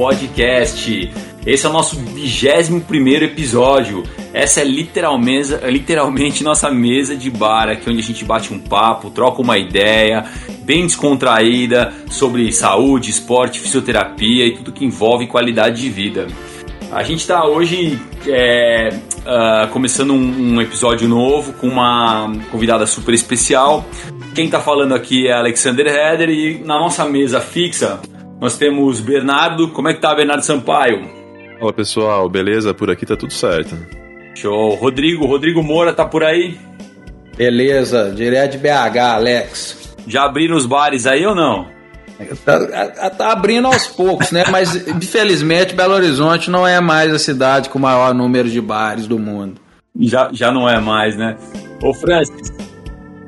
Podcast. Esse é o nosso 21 primeiro episódio. Essa é literalmente, literalmente nossa mesa de bar, aqui onde a gente bate um papo, troca uma ideia, bem descontraída sobre saúde, esporte, fisioterapia e tudo que envolve qualidade de vida. A gente está hoje é, uh, começando um, um, episódio novo com uma convidada super especial. Quem está falando aqui é Alexander Heder e na nossa mesa fixa nós temos Bernardo. Como é que tá, Bernardo Sampaio? Olá pessoal, beleza? Por aqui tá tudo certo. Show. Rodrigo, Rodrigo Moura tá por aí? Beleza, direto de BH, Alex. Já abriram os bares aí ou não? Tá, tá, abrindo aos poucos, né? Mas infelizmente Belo Horizonte não é mais a cidade com o maior número de bares do mundo. Já, já não é mais, né? Ô Francis,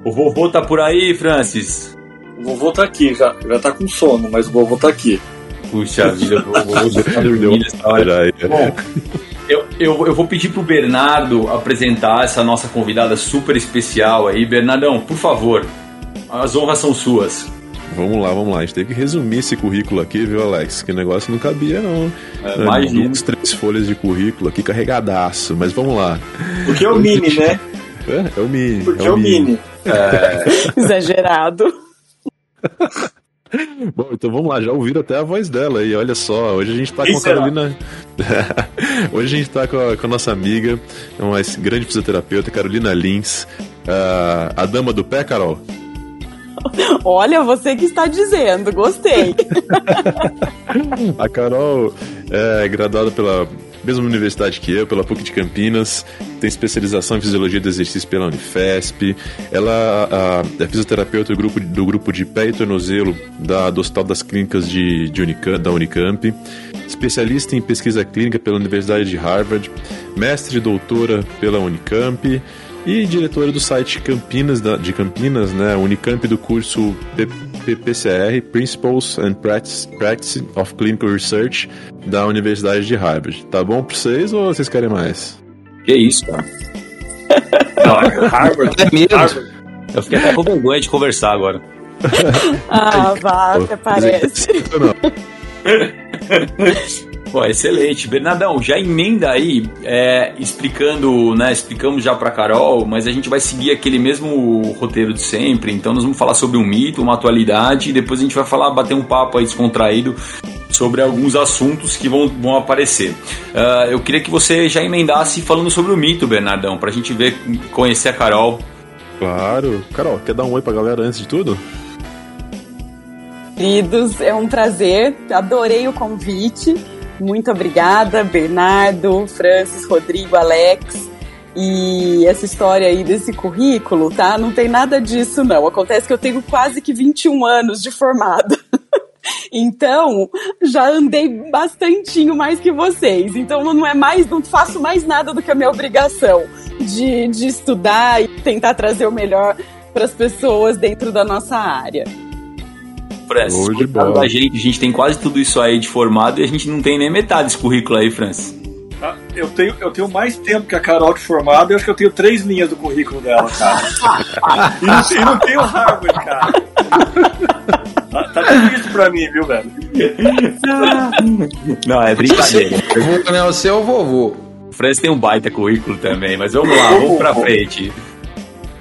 o vovô tá por aí, Francis? O vovô tá aqui, já, já tá com sono, mas o vovô tá aqui. Puxa vida, o vovô já dormindo essa hora. Bom, eu, eu, eu vou pedir pro Bernardo apresentar essa nossa convidada super especial aí. Bernardão, por favor, as honras são suas. Vamos lá, vamos lá. A gente tem que resumir esse currículo aqui, viu, Alex? Que negócio não cabia, não. É, mais Duas, três folhas de currículo aqui carregadaço, mas vamos lá. Porque é o mini, né? É, é o mini. Porque é o, é o mini. mini. É... Exagerado. Bom, então vamos lá, já ouviram até a voz dela aí, olha só, hoje a gente tá com a Carolina. hoje a gente tá com a, com a, nossa amiga, uma grande fisioterapeuta, Carolina Lins, uh, a dama do pé, Carol. Olha, você que está dizendo, gostei. a Carol é graduada pela mesma universidade que eu, pela PUC de Campinas, tem especialização em fisiologia do exercício pela Unifesp. Ela a, é fisioterapeuta do grupo, do grupo de pé e tornozelo da, do Hospital das Clínicas de, de Unicamp, da Unicamp. Especialista em pesquisa clínica pela Universidade de Harvard, mestre e doutora pela Unicamp e diretora do site Campinas de Campinas, né, Unicamp do curso PPCR, Principles and Practice, Practice of Clinical Research da Universidade de Harvard. Tá bom pra vocês ou vocês querem mais? Que isso, cara? Não, é Harvard é mesmo. Harvard. Eu fiquei até com vergonha de conversar agora. ah, vá, até parece. Pô, excelente. Bernardão, já emenda aí, é, explicando, né? Explicamos já pra Carol, mas a gente vai seguir aquele mesmo roteiro de sempre. Então nós vamos falar sobre um mito, uma atualidade, e depois a gente vai falar, bater um papo aí descontraído sobre alguns assuntos que vão, vão aparecer. Uh, eu queria que você já emendasse falando sobre o mito, Bernardão, pra gente ver, conhecer a Carol. Claro. Carol, quer dar um oi pra galera antes de tudo? Queridos, é um prazer, adorei o convite. Muito obrigada, Bernardo, Francis, Rodrigo, Alex. E essa história aí desse currículo, tá? Não tem nada disso, não. Acontece que eu tenho quase que 21 anos de formada. Então, já andei bastantinho mais que vocês. Então, não é mais, não faço mais nada do que a minha obrigação de, de estudar e tentar trazer o melhor para as pessoas dentro da nossa área. Francis. Hoje da gente, a gente tem quase tudo isso aí de formado e a gente não tem nem metade desse currículo aí, Francis. Ah, eu tenho, eu tenho mais tempo que a Carol de formado e acho que eu tenho três linhas do currículo dela, cara. e, não, e não tenho Harvard, cara. Tá, tá difícil pra mim, viu, velho? Não, é brincadeira. Pergunta é o seu vovô. O Francis tem um baita currículo também, mas vamos lá, vamos pra frente.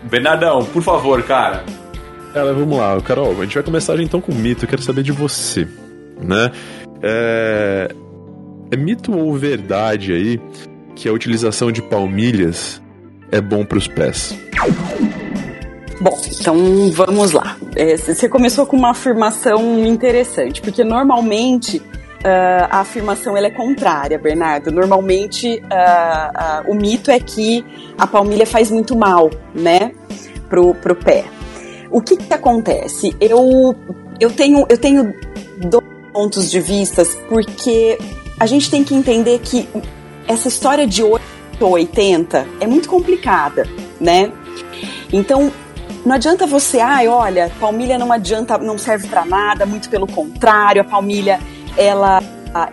Bernardão, por favor, cara. Cara, vamos lá, Carol, a gente vai começar então com mito, eu quero saber de você, né? É... é mito ou verdade aí que a utilização de palmilhas é bom para os pés? Bom, então vamos lá. É, você começou com uma afirmação interessante, porque normalmente Uh, a afirmação ela é contrária, Bernardo. Normalmente uh, uh, o mito é que a palmilha faz muito mal, né, pro, pro pé. O que, que acontece? Eu, eu, tenho, eu tenho dois pontos de vista, porque a gente tem que entender que essa história de 8 ou 80 é muito complicada, né? Então, não adianta você, ai, olha, palmilha não adianta, não serve para nada, muito pelo contrário, a palmilha ela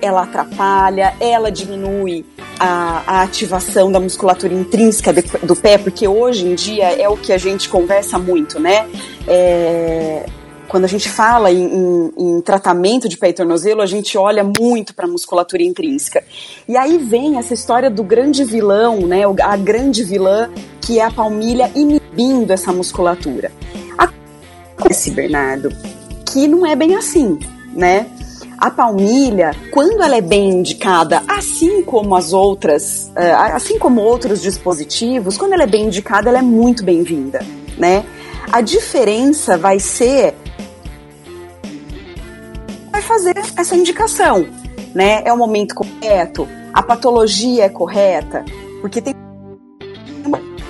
ela atrapalha, ela diminui a, a, ativação da musculatura intrínseca de, do pé, porque hoje em dia é o que a gente conversa muito, né? É, quando a gente fala em, em, em tratamento de pé e tornozelo, a gente olha muito para a musculatura intrínseca. E aí vem essa história do grande vilão, né, a grande vilã, que é a palmilha inibindo essa musculatura. Acontece, Bernardo, que não é bem assim, né? A palmilha, quando ela é bem indicada, assim como as outras, eh, assim como outros dispositivos, quando ela é bem indicada, ela é muito bem-vinda, né? A diferença vai ser vai fazer essa indicação, né? É o momento correto, a patologia é correta, porque tem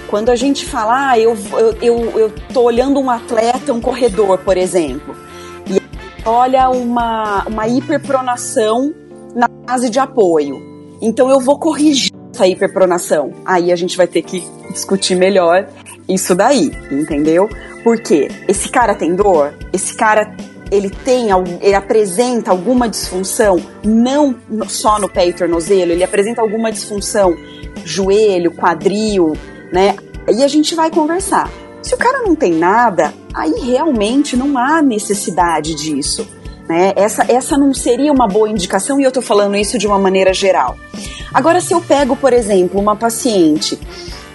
quando a gente fala, ah, eu, eu, eu, eu tô olhando um atleta, um corredor, por exemplo, olha uma, uma hiperpronação na fase de apoio. Então eu vou corrigir essa hiperpronação. Aí a gente vai ter que discutir melhor isso daí, entendeu? Porque esse cara tem dor, esse cara ele tem, ele apresenta alguma disfunção, não só no pé e tornozelo, ele apresenta alguma disfunção, joelho, quadril, né? Aí a gente vai conversar. Se o cara não tem nada, aí realmente não há necessidade disso. Né? Essa, essa não seria uma boa indicação e eu estou falando isso de uma maneira geral. Agora, se eu pego, por exemplo, uma paciente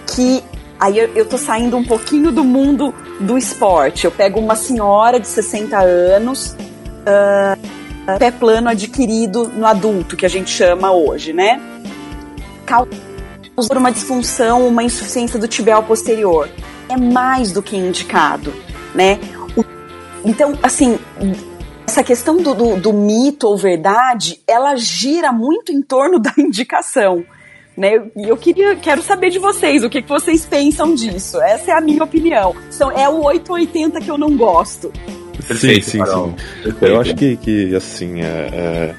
que. Aí eu, tô saindo um pouquinho do mundo do esporte. Eu pego uma senhora de 60 anos, uh, pé plano adquirido no adulto, que a gente chama hoje, né? por uma disfunção, uma insuficiência do tibial posterior. É mais do que indicado, né? Então, assim, essa questão do, do, do, mito ou verdade, ela gira muito em torno da indicação. Né? E eu queria, quero saber de vocês, o que, que vocês pensam disso. Essa é a minha opinião. Então, é o 880 que eu não gosto. Perfeito, sim, sim, sim. Eu acho que, que assim, é, é,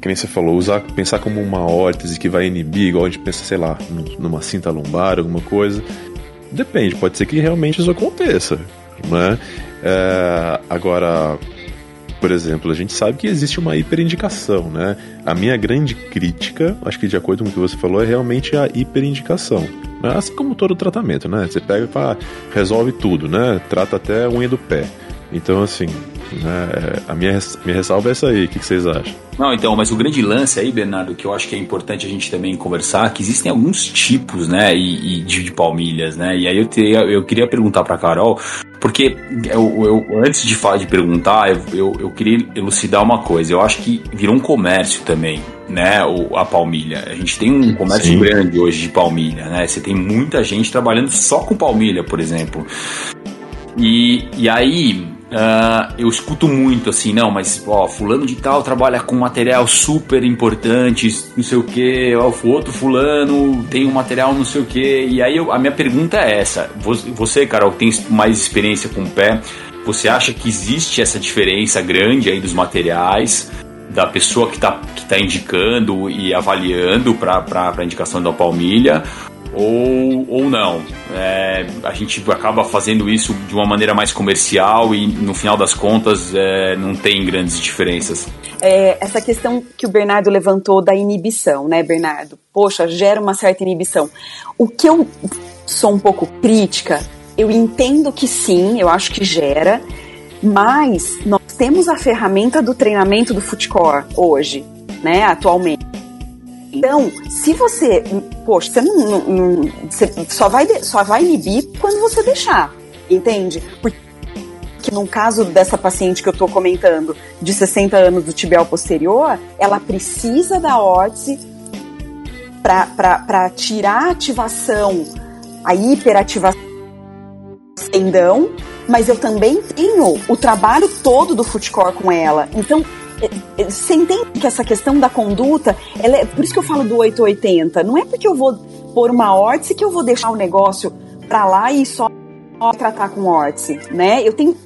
que nem você falou, usar, pensar como uma órtese que vai inibir, igual a gente pensa, sei lá, numa cinta lombar, alguma coisa. Depende, pode ser que realmente isso aconteça, né? É, agora, por exemplo, a gente sabe que existe uma hiperindicação, né? A minha grande crítica, acho que de acordo com o que você falou, é realmente a hiperindicação. Né? Assim como todo tratamento, né? Você pega e fala, resolve tudo, né? Trata até a unha do pé. Então, assim, né, a minha, minha ressalva é essa aí. O que, que, vocês acham? Não, então, mas o grande lance aí, Bernardo, que eu acho que é importante a gente também conversar, que existem alguns tipos, né, e, e de, palmilhas, né? E aí eu, teria, eu queria perguntar para Carol, porque eu, eu, antes de falar de perguntar, eu, eu, eu, queria elucidar uma coisa. Eu acho que virou um comércio também, né? O, a palmilha. A gente tem um comércio Sim. grande hoje de palmilha, né? Você tem muita gente trabalhando só com palmilha, por exemplo. E, e aí, Uh, eu escuto muito assim, não, mas ó, fulano de tal trabalha com material super importante, não sei o que, o outro fulano tem um material não sei o que, e aí eu, a minha pergunta é essa: você, Carol, que tem mais experiência com o pé, você acha que existe essa diferença grande aí dos materiais? Da pessoa que está que tá indicando e avaliando para a indicação da palmilha, ou, ou não. É, a gente acaba fazendo isso de uma maneira mais comercial e no final das contas é, não tem grandes diferenças. É, essa questão que o Bernardo levantou da inibição, né, Bernardo? Poxa, gera uma certa inibição. O que eu sou um pouco crítica, eu entendo que sim, eu acho que gera, mas nós temos a ferramenta do treinamento do footcore hoje, né, atualmente então, se você, poxa, você não, não, não você só vai só vai inibir quando você deixar, entende? Porque no caso dessa paciente que eu estou comentando, de 60 anos do tibial posterior, ela precisa da órtese para tirar a ativação, a hiperativação do tendão, mas eu também tenho o trabalho todo do footcore com ela. Então, você entende que essa questão da conduta, ela é, por isso que eu falo do 880, não é porque eu vou pôr uma órtese que eu vou deixar o negócio para lá e só tratar com órtese, né? Eu tenho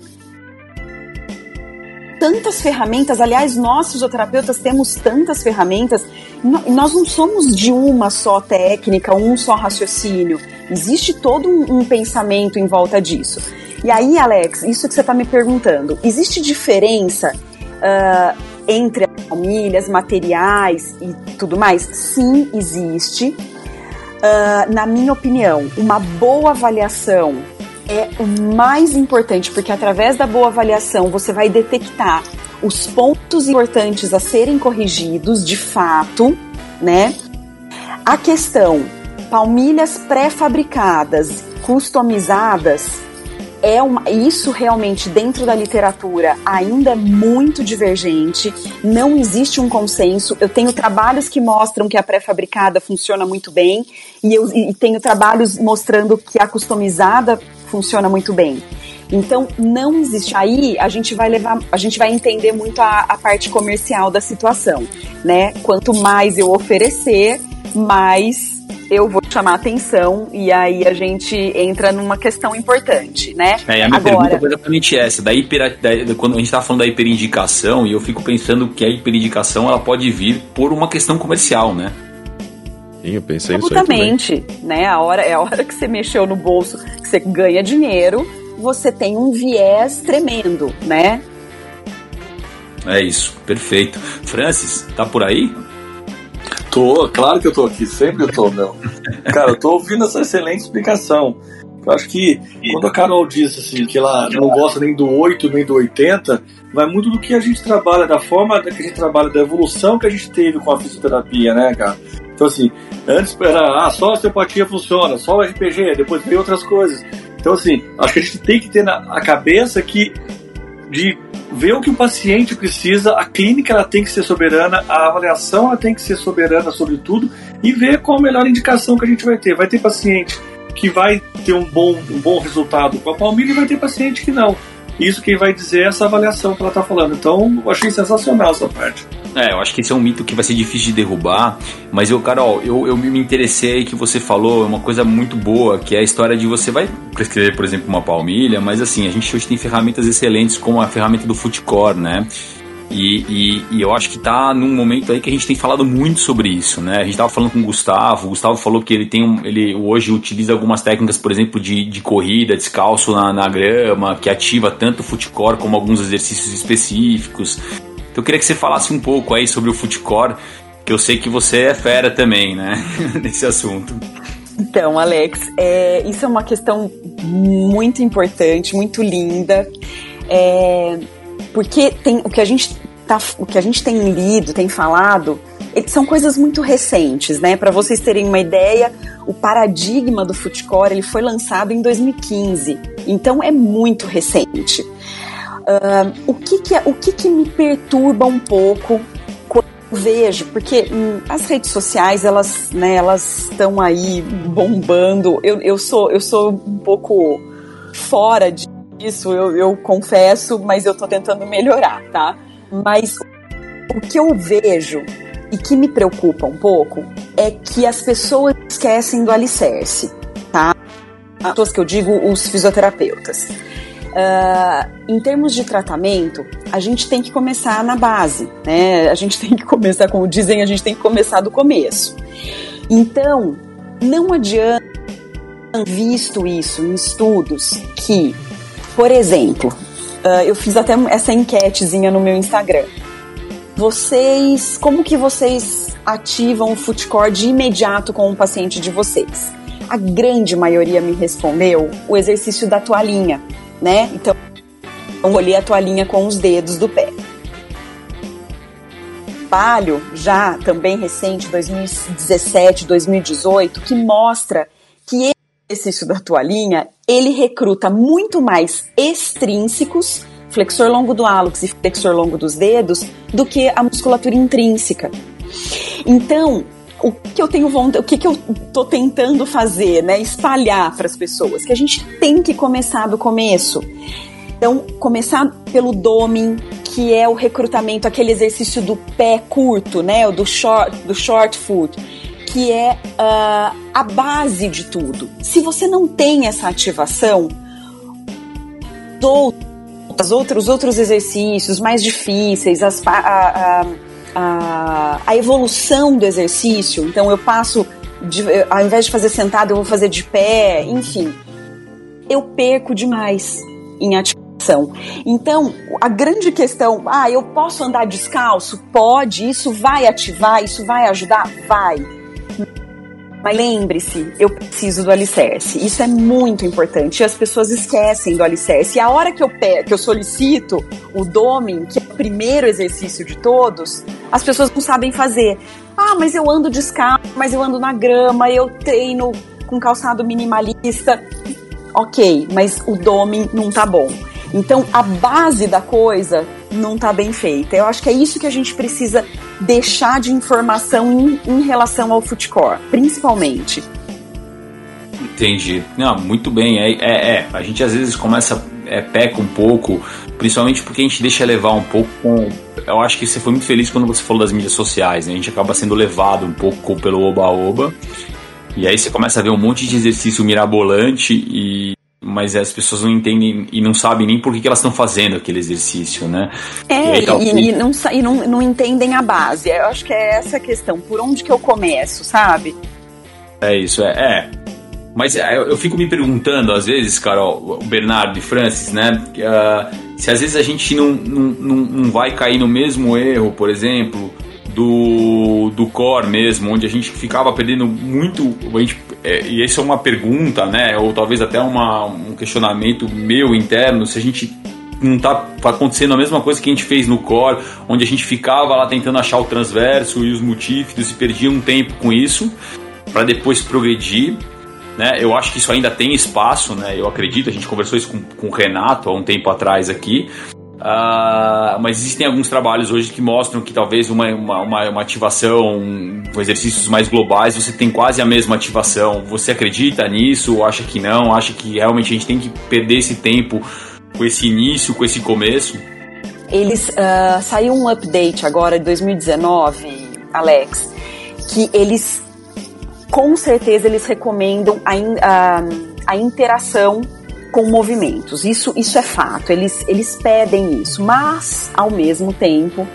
tantas ferramentas, aliás, nós fisioterapeutas temos tantas ferramentas, nós não somos de uma só técnica, um só raciocínio, existe todo um, um pensamento em volta disso. E aí, Alex, isso que você está me perguntando, existe diferença uh, entre as famílias, materiais e tudo mais? Sim, existe. Uh, na minha opinião, uma boa avaliação é o mais importante, porque através da boa avaliação você vai detectar os pontos importantes a serem corrigidos de fato, né? A questão palmilhas pré-fabricadas, customizadas, é uma, isso realmente dentro da literatura ainda é muito divergente, não existe um consenso. Eu tenho trabalhos que mostram que a pré-fabricada funciona muito bem e eu e tenho trabalhos mostrando que a customizada funciona muito bem. Então não existe. Aí a gente vai levar, a gente vai entender muito a, a parte comercial da situação, né? Quanto mais eu oferecer, mais eu vou chamar atenção e aí a gente entra numa questão importante, né? É, a minha Agora, pergunta foi exatamente essa, da hiper, da, quando a gente está falando da hiperindicação, e eu fico pensando que a hiperindicação ela pode vir por uma questão comercial, né? Sim, eu pensei Absolutamente, né? A hora, é a hora que você mexeu no bolso, que você ganha dinheiro, você tem um viés tremendo, né? É isso, perfeito. Francis, tá por aí? Tô, claro que eu tô aqui, sempre eu tô, meu. Cara, eu tô ouvindo essa excelente explicação. Eu acho que quando a Carol disse assim, que ela não gosta nem do 8 nem do 80, vai muito do que a gente trabalha, da forma que a gente trabalha, da evolução que a gente teve com a fisioterapia, né, cara? Então, assim, antes era, ah, só a osteopatia funciona, só o RPG, depois veio outras coisas. Então, assim, acho que a gente tem que ter na a cabeça que de ver o que o paciente precisa, a clínica ela tem que ser soberana, a avaliação ela tem que ser soberana sobre tudo e ver qual a melhor indicação que a gente vai ter. Vai ter paciente que vai ter um bom, um bom resultado com a palmilha e vai ter paciente que não. Isso quem vai dizer é essa avaliação que ela está falando. Então, eu achei sensacional essa parte. É, eu acho que esse é um mito que vai ser difícil de derrubar, mas eu, Carol, eu, eu me interessei que você falou uma coisa muito boa, que é a história de você vai prescrever, por exemplo, uma palmilha, mas assim, a gente hoje tem ferramentas excelentes como a ferramenta do Footcore, né? E, e, e, eu acho que tá num momento aí que a gente tem falado muito sobre isso, né? A gente tava falando com o Gustavo, o Gustavo falou que ele tem um, ele hoje utiliza algumas técnicas, por exemplo, de, de corrida, descalço na, na grama, que ativa tanto o footcore como alguns exercícios específicos. Eu queria que você falasse um pouco aí sobre o footcore, que eu sei que você é fera também, né? Nesse assunto. Então, Alex, é, isso é uma questão muito importante, muito linda. É, porque tem o que a gente tá, o que a gente tem lido, tem falado, são coisas muito recentes, né? Para vocês terem uma ideia, o paradigma do footcore ele foi lançado em 2015, então é muito recente. O que que, é, o que que me perturba um pouco vejo, porque hum, as redes sociais elas, né, elas estão aí bombando. Eu, eu sou eu sou um pouco fora de isso, eu, eu confesso, mas eu tô tentando melhorar, tá? Mas o que eu vejo e que me preocupa um pouco é que as pessoas esquecem do alicerce, tá? As pessoas que eu digo, os fisioterapeutas. Uh, em termos de tratamento, a gente tem que começar na base, né? A gente tem que começar, como dizem, a gente tem que começar do começo. Então, não adianta visto isso em estudos que por exemplo, uh, eu fiz até essa enquetezinha no meu Instagram. Vocês, como que vocês ativam o footcore de imediato com o paciente de vocês? A grande maioria me respondeu o exercício da toalhinha, né? Então, eu olhei a toalhinha com os dedos do pé. Trabalho já também recente, 2017, 2018, que mostra que exercício da toalhinha, ele recruta muito mais extrínsecos, flexor longo do hálux e flexor longo dos dedos, do que a musculatura intrínseca. Então, o que eu tenho vontade, o que, que eu tô tentando fazer, né? Espalhar para as pessoas que a gente tem que começar do começo. Então, começar pelo doming, que é o recrutamento, aquele exercício do pé curto, né? Do short, do short foot que é uh, a base de tudo. Se você não tem essa ativação, os outros, os outros exercícios mais difíceis, as, a, a, a, a, evolução do exercício, então eu passo, de, ao invés de fazer sentado, eu vou fazer de pé, enfim, eu perco demais em ativação. Então, a grande questão, ah, eu posso andar descalço? Pode, isso vai ativar, isso vai ajudar? Vai Mas lembre-se, eu preciso do alicerce. Isso é muito importante. As pessoas esquecem do alicerce. E a hora que eu, que eu solicito o doming, que é o primeiro exercício de todos, as pessoas não sabem fazer. Ah, mas eu ando descalço, mas eu ando na grama, eu treino com calçado minimalista. Ok, mas o doming não tá bom. Então a base da coisa não tá bem feita. Eu acho que é isso que a gente precisa deixar de informação em, em relação ao footcore, principalmente. Entendi. Não, muito bem. É, é, é, a gente às vezes começa, é, peca um pouco, principalmente porque a gente deixa levar um pouco com. Eu acho que você foi muito feliz quando você falou das mídias sociais, né? A gente acaba sendo levado um pouco pelo oba-oba. E aí você começa a ver um monte de exercício mirabolante e mas as pessoas não entendem e não sabem nem por que, elas estão fazendo aquele exercício, né? É, e, e, e, não, e não, não entendem a base. Eu acho que é essa a questão. Por onde que eu começo, sabe? É isso, é. é. Mas é, eu fico me perguntando, às vezes, Carol, o Bernardo e Francis, né? Uh, se às vezes a gente não, não, não vai cair no mesmo erro, por exemplo, do, do core mesmo, onde a gente ficava perdendo muito. A gente, é, e isso é uma pergunta, né? Ou talvez até uma, um questionamento meu interno, se a gente não tá acontecendo a mesma coisa que a gente fez no core, onde a gente ficava lá tentando achar o transverso e os multífidos e perdia um tempo com isso, para depois progredir. Né? Eu acho que isso ainda tem espaço, né? Eu acredito, a gente conversou isso com, com o Renato há um tempo atrás aqui. Uh, mas existem alguns trabalhos hoje que mostram que talvez uma, uma, uma, ativação com exercícios mais globais você tem quase a mesma ativação. Você acredita nisso? Ou acha que não? Acha que realmente a gente tem que perder esse tempo com esse início, com esse começo? Eles uh, saiu um update agora de 2019, Alex, que eles com certeza eles recomendam a, a, a interação com movimentos. Isso, isso é fato, eles, eles pedem isso, mas, ao mesmo tempo,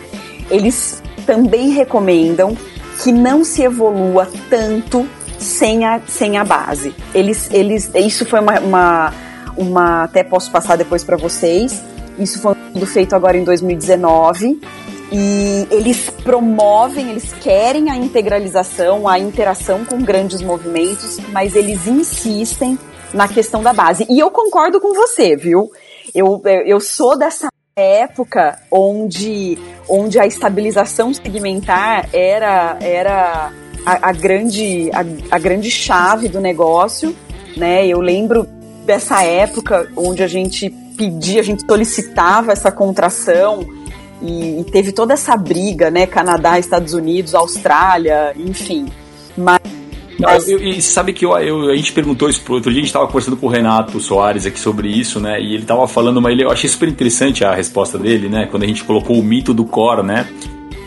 eles também recomendam que não se evolua tanto sem a, sem a base. Eles, eles, isso foi uma, uma, uma até posso passar depois para vocês. Isso foi tudo feito agora em 2019 e eles promovem, eles querem a integralização, a interação com grandes movimentos, mas eles insistem na questão da base. E eu concordo com você, viu? Eu, eu sou dessa época onde, onde a estabilização segmentar era, era a, a grande, a, a, grande chave do negócio, né? Eu lembro dessa época onde a gente pedia, a gente solicitava essa contração e, e teve toda essa briga, né? Canadá, Estados Unidos, Austrália, enfim. Mas mas... Eu, e sabe que eu, eu, a gente perguntou isso pro outro dia, a gente estava conversando com o Renato Soares aqui sobre isso, né? E ele estava falando, mas ele, eu achei super interessante a resposta dele, né? Quando a gente colocou o mito do core, né?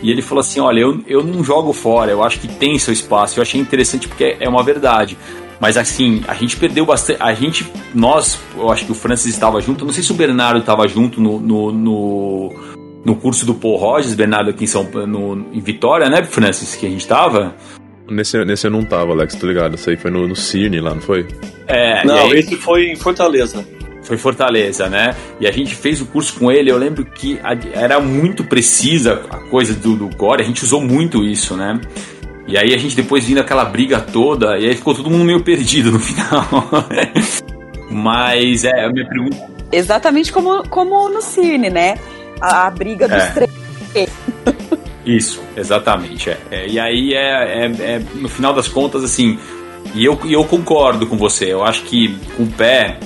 E ele falou assim: olha, eu, eu não jogo fora, eu acho que tem seu espaço. Eu achei interessante porque é uma verdade. Mas assim, a gente perdeu bastante. A gente, nós, eu acho que o Francis estava junto, não sei se o Bernardo estava junto no, no, no, no, curso do Paul Rogers, Bernardo aqui em, São, no, em Vitória, né, Francis, que a gente estava. Nesse, nesse eu não tava, Alex, tô ligado. Isso aí foi no, no Cine lá, não foi? É, não, aí... esse foi em Fortaleza. Foi Fortaleza, né? E a gente fez o curso com ele. Eu lembro que era muito precisa a coisa do, do core, a gente usou muito isso, né? E aí a gente depois vindo aquela briga toda, e aí ficou todo mundo meio perdido no final. Mas é a minha pergunta. Exatamente como, como no Cine, né? A, a briga dos é. três. Isso, exatamente. É. é e aí é, é, é, no final das contas, assim, e eu, e eu concordo com você. Eu acho que com o pé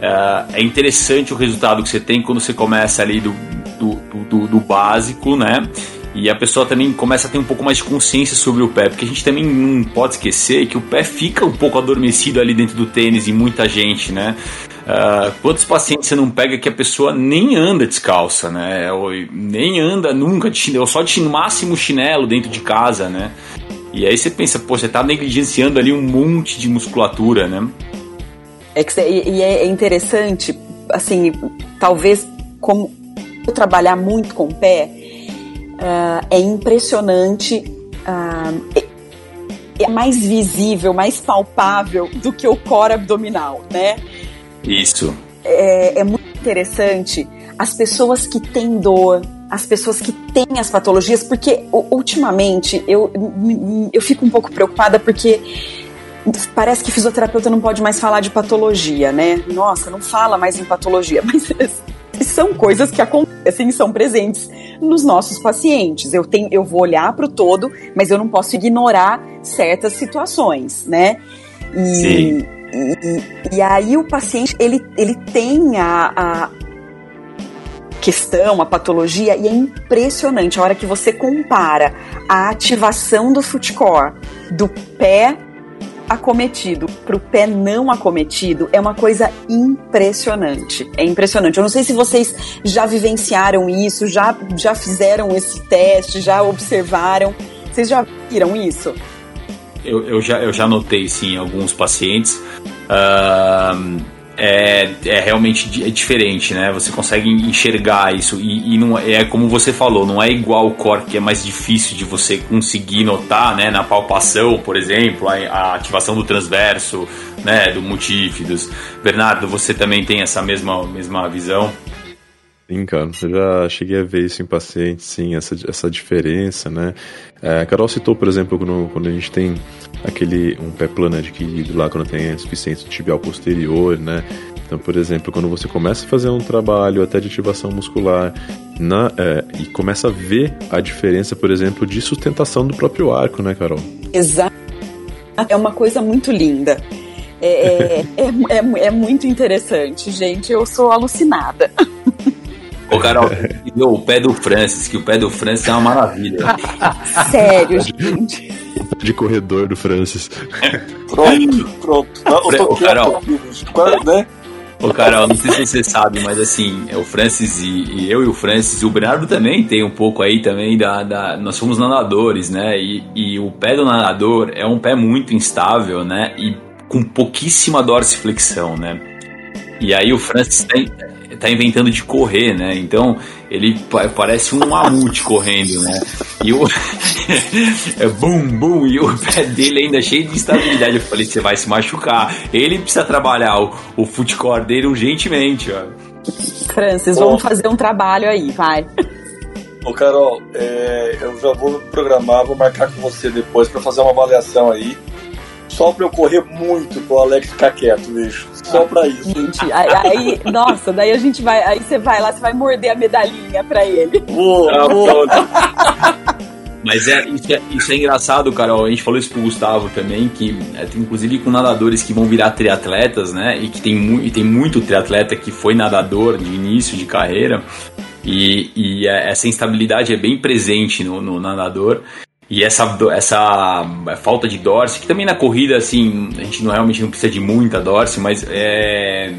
é, é interessante o resultado que você tem quando você começa ali do, do, do, do básico, né? E a pessoa também começa a ter um pouco mais de consciência sobre o pé, porque a gente também não pode esquecer que o pé fica um pouco adormecido ali dentro do tênis em muita gente, né? Uh, quantos pacientes você não pega que a pessoa nem anda descalça, né? Ou nem anda nunca chinelo, só de máximo chinelo dentro de casa, né? E aí você pensa, pô, você tá negligenciando ali um monte de musculatura, né? É que, e é interessante, assim, talvez como eu trabalhar muito com o pé, uh, é impressionante, uh, é mais visível, mais palpável do que o core abdominal, né? Isso. É, é muito interessante as pessoas que têm dor, as pessoas que têm as patologias, porque ultimamente eu, eu fico um pouco preocupada porque parece que fisioterapeuta não pode mais falar de patologia, né? Nossa, não fala mais em patologia, mas são coisas que acontecem, são presentes nos nossos pacientes. Eu tenho, eu vou olhar para o todo, mas eu não posso ignorar certas situações, né? E, Sim. E, e, aí o paciente ele, ele tem a, a questão, a patologia, e é impressionante a hora que você compara a ativação do footcore do pé acometido para o pé não acometido é uma coisa impressionante. É impressionante. Eu não sei se vocês já vivenciaram isso, já, já fizeram esse teste, já observaram. Vocês já viram isso? Eu, eu, já, eu já notei, sim, alguns pacientes. Uh, é, é realmente é diferente, né? Você consegue enxergar isso e, e, não é como você falou, não é igual o core que é mais difícil de você conseguir notar, né? Na palpação, por exemplo, a, a ativação do transverso, né? Do multífidos. Bernardo, você também tem essa mesma mesma visão? Sim, cara, eu já cheguei a ver isso em pacientes, sim, essa, essa diferença, né? É, a Carol citou, por exemplo, quando, quando a gente tem aquele um pé plano adquirido lá, quando tem insuficiência tibial posterior, né? Então, por exemplo, quando você começa a fazer um trabalho até de ativação muscular na, é, e começa a ver a diferença, por exemplo, de sustentação do próprio arco, né, Carol? Exato. É uma coisa muito linda. É, é, é, é, é muito interessante, gente. Eu sou alucinada. Ô, Carol, o pé do Francis, que o pé do Francis é uma maravilha. Sério, gente. De corredor do Francis. Pronto, pronto. Ô, Carol, né? Ô, Carol, não sei se você sabe, mas assim, o Francis e, e, eu e o Francis, o Bernardo também tem um pouco aí também da. da nós somos nadadores, né? E, e o pé do nadador é um pé muito instável, né? E com pouquíssima dorsiflexão, né? E aí o Francis tem, tá inventando de correr, né? Então ele parece um mamute correndo, né? E o. é bum, bum, e o pé dele ainda cheio de instabilidade. Eu falei, você vai se machucar. Ele precisa trabalhar o, o footcore dele urgentemente, ó. Francis, vamos fazer um trabalho aí, vai. Ô Carol, é, eu já vou programar, vou marcar com você depois para fazer uma avaliação aí só pra eu correr muito pro Alex ficar quieto, bicho. Só pra isso. Gente, aí, aí, nossa, daí a gente vai. Aí você vai lá, você vai morder a medalhinha pra ele. Vou, vou. Mas é isso, é, isso é engraçado, Carol. A gente falou isso pro Gustavo também, que é, inclusive com nadadores que vão virar triatletas, né? E que tem, mu e tem muito triatleta que foi nadador de início de carreira. E, e é, essa instabilidade é bem presente no, no nadador. E essa, essa falta de dorse, que também na corrida, assim, a gente não, realmente não precisa de muita dorse, mas é,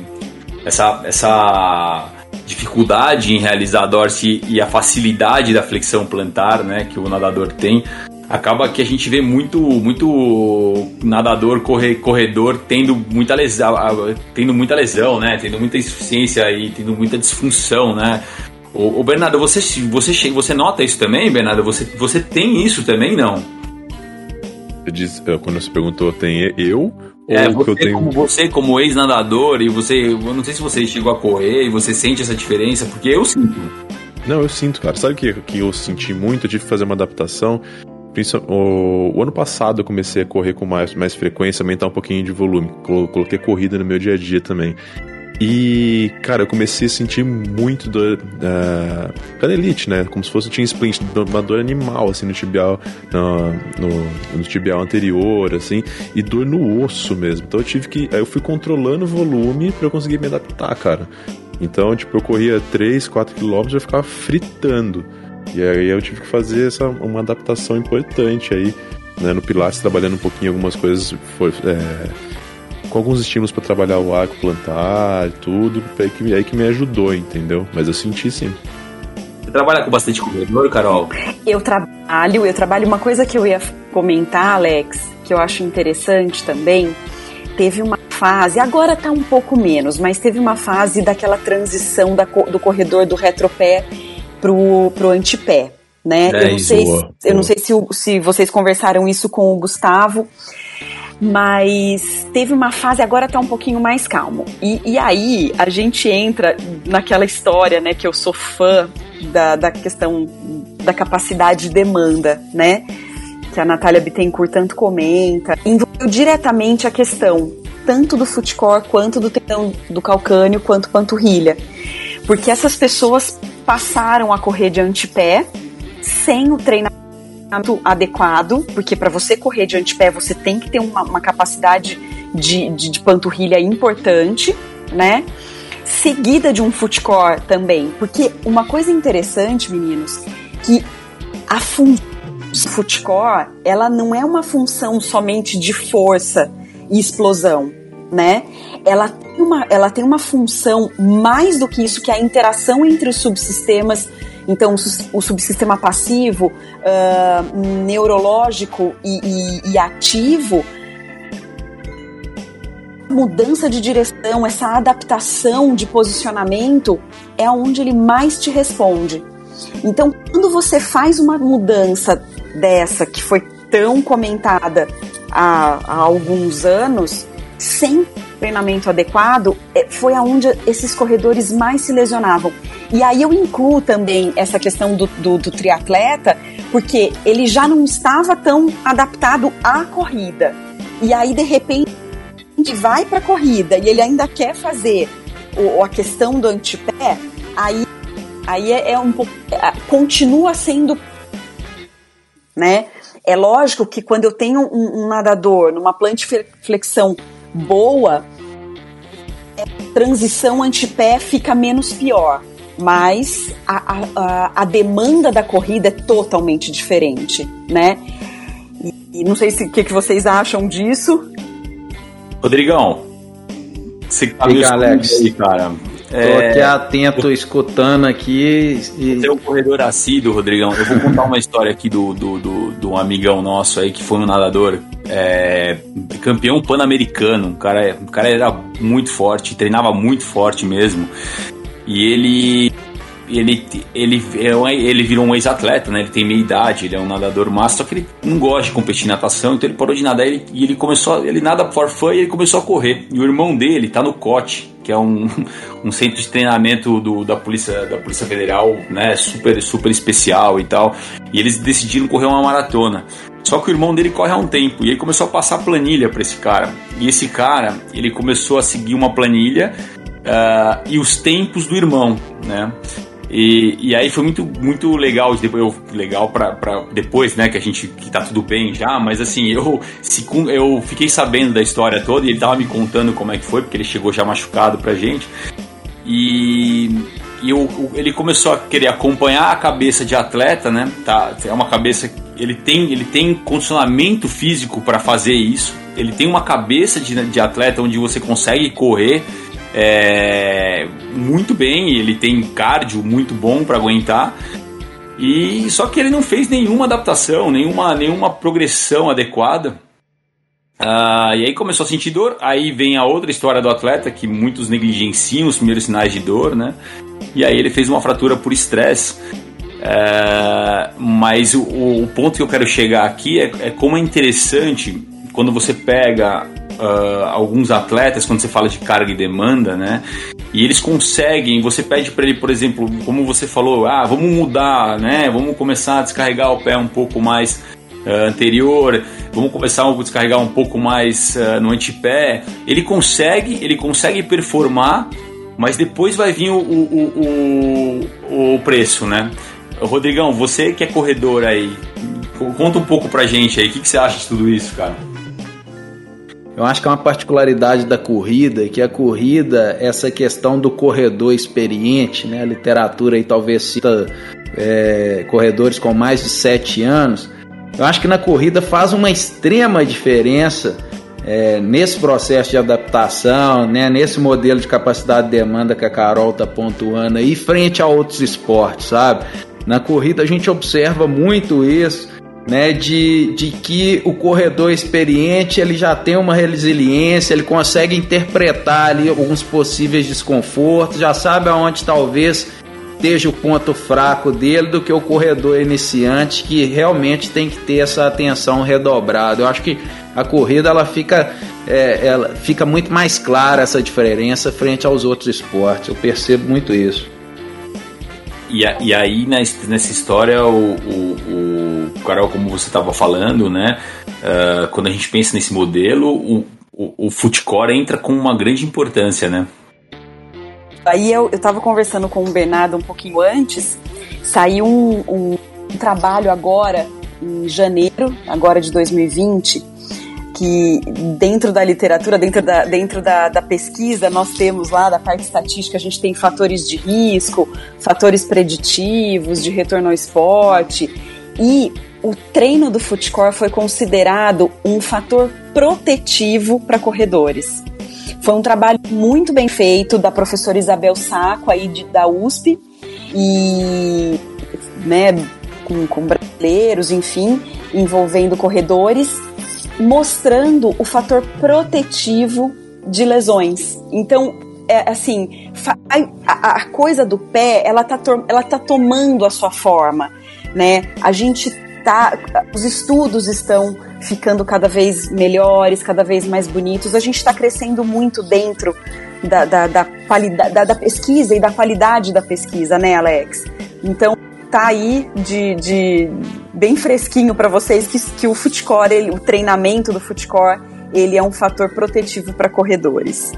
essa, essa dificuldade em realizar a dorse e a facilidade da flexão plantar, né, que o nadador tem, acaba que a gente vê muito muito nadador corre, corredor tendo muita lesão tendo muita lesão né tendo muita insuficiência e tendo muita disfunção né Ô, ô, Bernardo, você, você, você nota isso também, Bernardo? Você, você tem isso também, não? Disse, eh, quando você perguntou, tem eu? É, você, eu tenho... como, você como ex-nadador, e você. Eu não sei se você chegou a correr e você sente essa diferença, porque eu sinto. Não, eu sinto, cara. Sabe que, que eu senti muito? Eu tive que fazer uma adaptação. O, o, ano passado eu comecei a correr com mais, mais frequência, aumentar um pouquinho de volume. Coloquei corrida no meu dia a dia também. E, cara, eu comecei a sentir muito dor. Uh, canelite, né? Como se fosse um splint, uma dor animal, assim, no tibial, no, no, no, tibial anterior, assim, e dor no osso mesmo. Então eu tive que. Aí eu fui controlando o volume para eu conseguir me adaptar, cara. Então, tipo, eu corria 3, 4 quilômetros e eu ficava fritando. E aí eu tive que fazer essa, uma adaptação importante aí, né? No Pilates, trabalhando um pouquinho algumas coisas. Foi. É, com alguns estímulos para trabalhar o arco plantar e tudo, aí que, aí que me ajudou, entendeu? Mas eu senti sim. Você trabalha com bastante corredor, Carol? Eu trabalho, eu trabalho uma coisa que eu ia comentar, Alex, que eu acho interessante também. Teve uma fase, agora tá um pouco menos, mas teve uma fase daquela transição da, do corredor do retropé pro, pro antepé, né? É, eu não sei, boa, se, eu não sei se, se vocês conversaram isso com o Gustavo, mas teve uma fase, agora tá um pouquinho mais calmo. E, e aí a gente entra naquela história, né, que eu sou fã da, da questão da capacidade de demanda, né? que a Natália Bittencourt tanto comenta, envolveu diretamente a questão tanto do footcore quanto do tendão do calcânio quanto panturrilha. Porque essas pessoas passaram a correr de antepé sem o treinamento adequado, porque para você correr de antepé você tem que ter uma, uma capacidade de, de, de panturrilha importante, né? Seguida de um footcore também, porque uma coisa interessante, meninos, que a função footcore, ela não é uma função somente de força e explosão, né? Ela tem uma, ela tem uma função mais do que isso, que é a interação entre os subsistemas. Então, o subsistema passivo, uh, neurológico e, e, e ativo, mudança de direção, essa adaptação de posicionamento é onde ele mais te responde. Então, quando você faz uma mudança dessa que foi tão comentada há, há alguns anos, sem treinamento adequado, é, foi aonde esses corredores mais se lesionavam. E aí eu incluo também essa questão do, do, do triatleta, porque ele já não estava tão adaptado à corrida. E aí, de repente, vai para a corrida e ele ainda quer fazer o, a questão do antepé, aí, aí é, é um pouco. É, continua sendo. Né? É lógico que quando eu tenho um, um nadador numa plantiflexão boa, a transição antepé fica menos pior. Mas a, a, a demanda da corrida é totalmente diferente, né? E, e não sei o que, que vocês acham disso. Rodrigão, você tá me Alex. aí, cara. Tô é... aqui atento, escutando aqui. E... Você é um corredor assíduo, Rodrigão. Eu vou contar uma história aqui do, do, do, do um amigão nosso aí que foi um nadador é, campeão pan-americano. O cara, o cara era muito forte, treinava muito forte mesmo. E ele ele, ele, ele virou um ex-atleta, né? Ele tem meia idade, ele é um nadador massa, só que ele não gosta de competir em natação, então ele parou de nadar e ele começou, ele nada for fun e ele começou a correr. E o irmão dele tá no COT, que é um, um centro de treinamento do, da, polícia, da Polícia Federal, né? Super, super especial e tal. E eles decidiram correr uma maratona. Só que o irmão dele corre há um tempo e ele começou a passar planilha para esse cara. E esse cara, ele começou a seguir uma planilha uh, e os tempos do irmão, né? E, e aí foi muito, muito legal, legal pra depois, né, que a gente, que tá tudo bem já, mas assim, eu, se, eu fiquei sabendo da história toda e ele tava me contando como é que foi, porque ele chegou já machucado pra gente. E, e eu, ele começou a querer acompanhar a cabeça de atleta, né? Tá, é uma cabeça ele tem ele tem condicionamento físico para fazer isso. Ele tem uma cabeça de, de atleta onde você consegue correr é, muito bem, ele tem cardio muito bom para aguentar. E só que ele não fez nenhuma adaptação, nenhuma, nenhuma progressão adequada. Ah, e aí começou a sentir dor. Aí vem a outra história do atleta que muitos negligenciam os primeiros sinais de dor, né? E aí ele fez uma fratura por estresse. É, mas o, o, ponto que eu quero chegar aqui é, é como é interessante quando você pega uh, alguns atletas, quando você fala de carga e demanda, né? E eles conseguem, você pede para ele, por exemplo, como você falou, ah, vamos mudar, né? Vamos começar a descarregar o pé um pouco mais uh, anterior, vamos começar a descarregar um pouco mais uh, no antepé. Ele consegue, ele consegue performar, mas depois vai vir o, o, o, o preço, né? Rodrigão, você que é corredor aí, conta um pouco pra gente aí, o que, que você acha de tudo isso, cara? Eu acho que é uma particularidade da corrida, que a corrida, essa questão do corredor experiente, né? A literatura aí talvez cita é, corredores com mais de sete anos. Eu acho que na corrida faz uma extrema diferença é, nesse processo de adaptação, né, nesse modelo de capacidade de demanda que a Carol está pontuando aí, frente a outros esportes, sabe? Na corrida a gente observa muito isso né, de, de que o corredor experiente ele já tem uma resiliência, ele consegue interpretar ali alguns possíveis desconfortos, já sabe aonde talvez esteja o ponto fraco dele do que o corredor iniciante que realmente tem que ter essa atenção redobrada. Eu acho que a corrida ela fica, é, ela fica muito mais clara essa diferença frente aos outros esportes. Eu percebo muito isso. E, e, aí nessa história, o, o, o Carol, como você estava falando, né? Uh, quando a gente pensa nesse modelo, o, o, o footcore entra com uma grande importância, né? Aí eu, estava conversando com o Bernardo um pouquinho antes, saiu um, um, um trabalho agora, em janeiro, agora de 2020, que dentro da literatura, dentro da, dentro da, da, pesquisa, nós temos lá da parte estatística, a gente tem fatores de risco, fatores preditivos, de retorno ao esporte. E o treino do footcore foi considerado um fator protetivo para corredores. Foi um trabalho muito bem feito da professora Isabel Saco, aí de, da USP, e né, com, com brasileiros, enfim, envolvendo corredores mostrando o fator protetivo de lesões. Então, é assim, a, a coisa do pé, ela tá, ela tá tomando a sua forma, né? A gente tá, os estudos estão ficando cada vez melhores, cada vez mais bonitos. A gente está crescendo muito dentro da, da, da, da pesquisa e da qualidade da pesquisa, né, Alex? Então, tá aí de, de bem fresquinho para vocês que, que o footcore, ele, o treinamento do footcore, ele é um fator protetivo para corredores.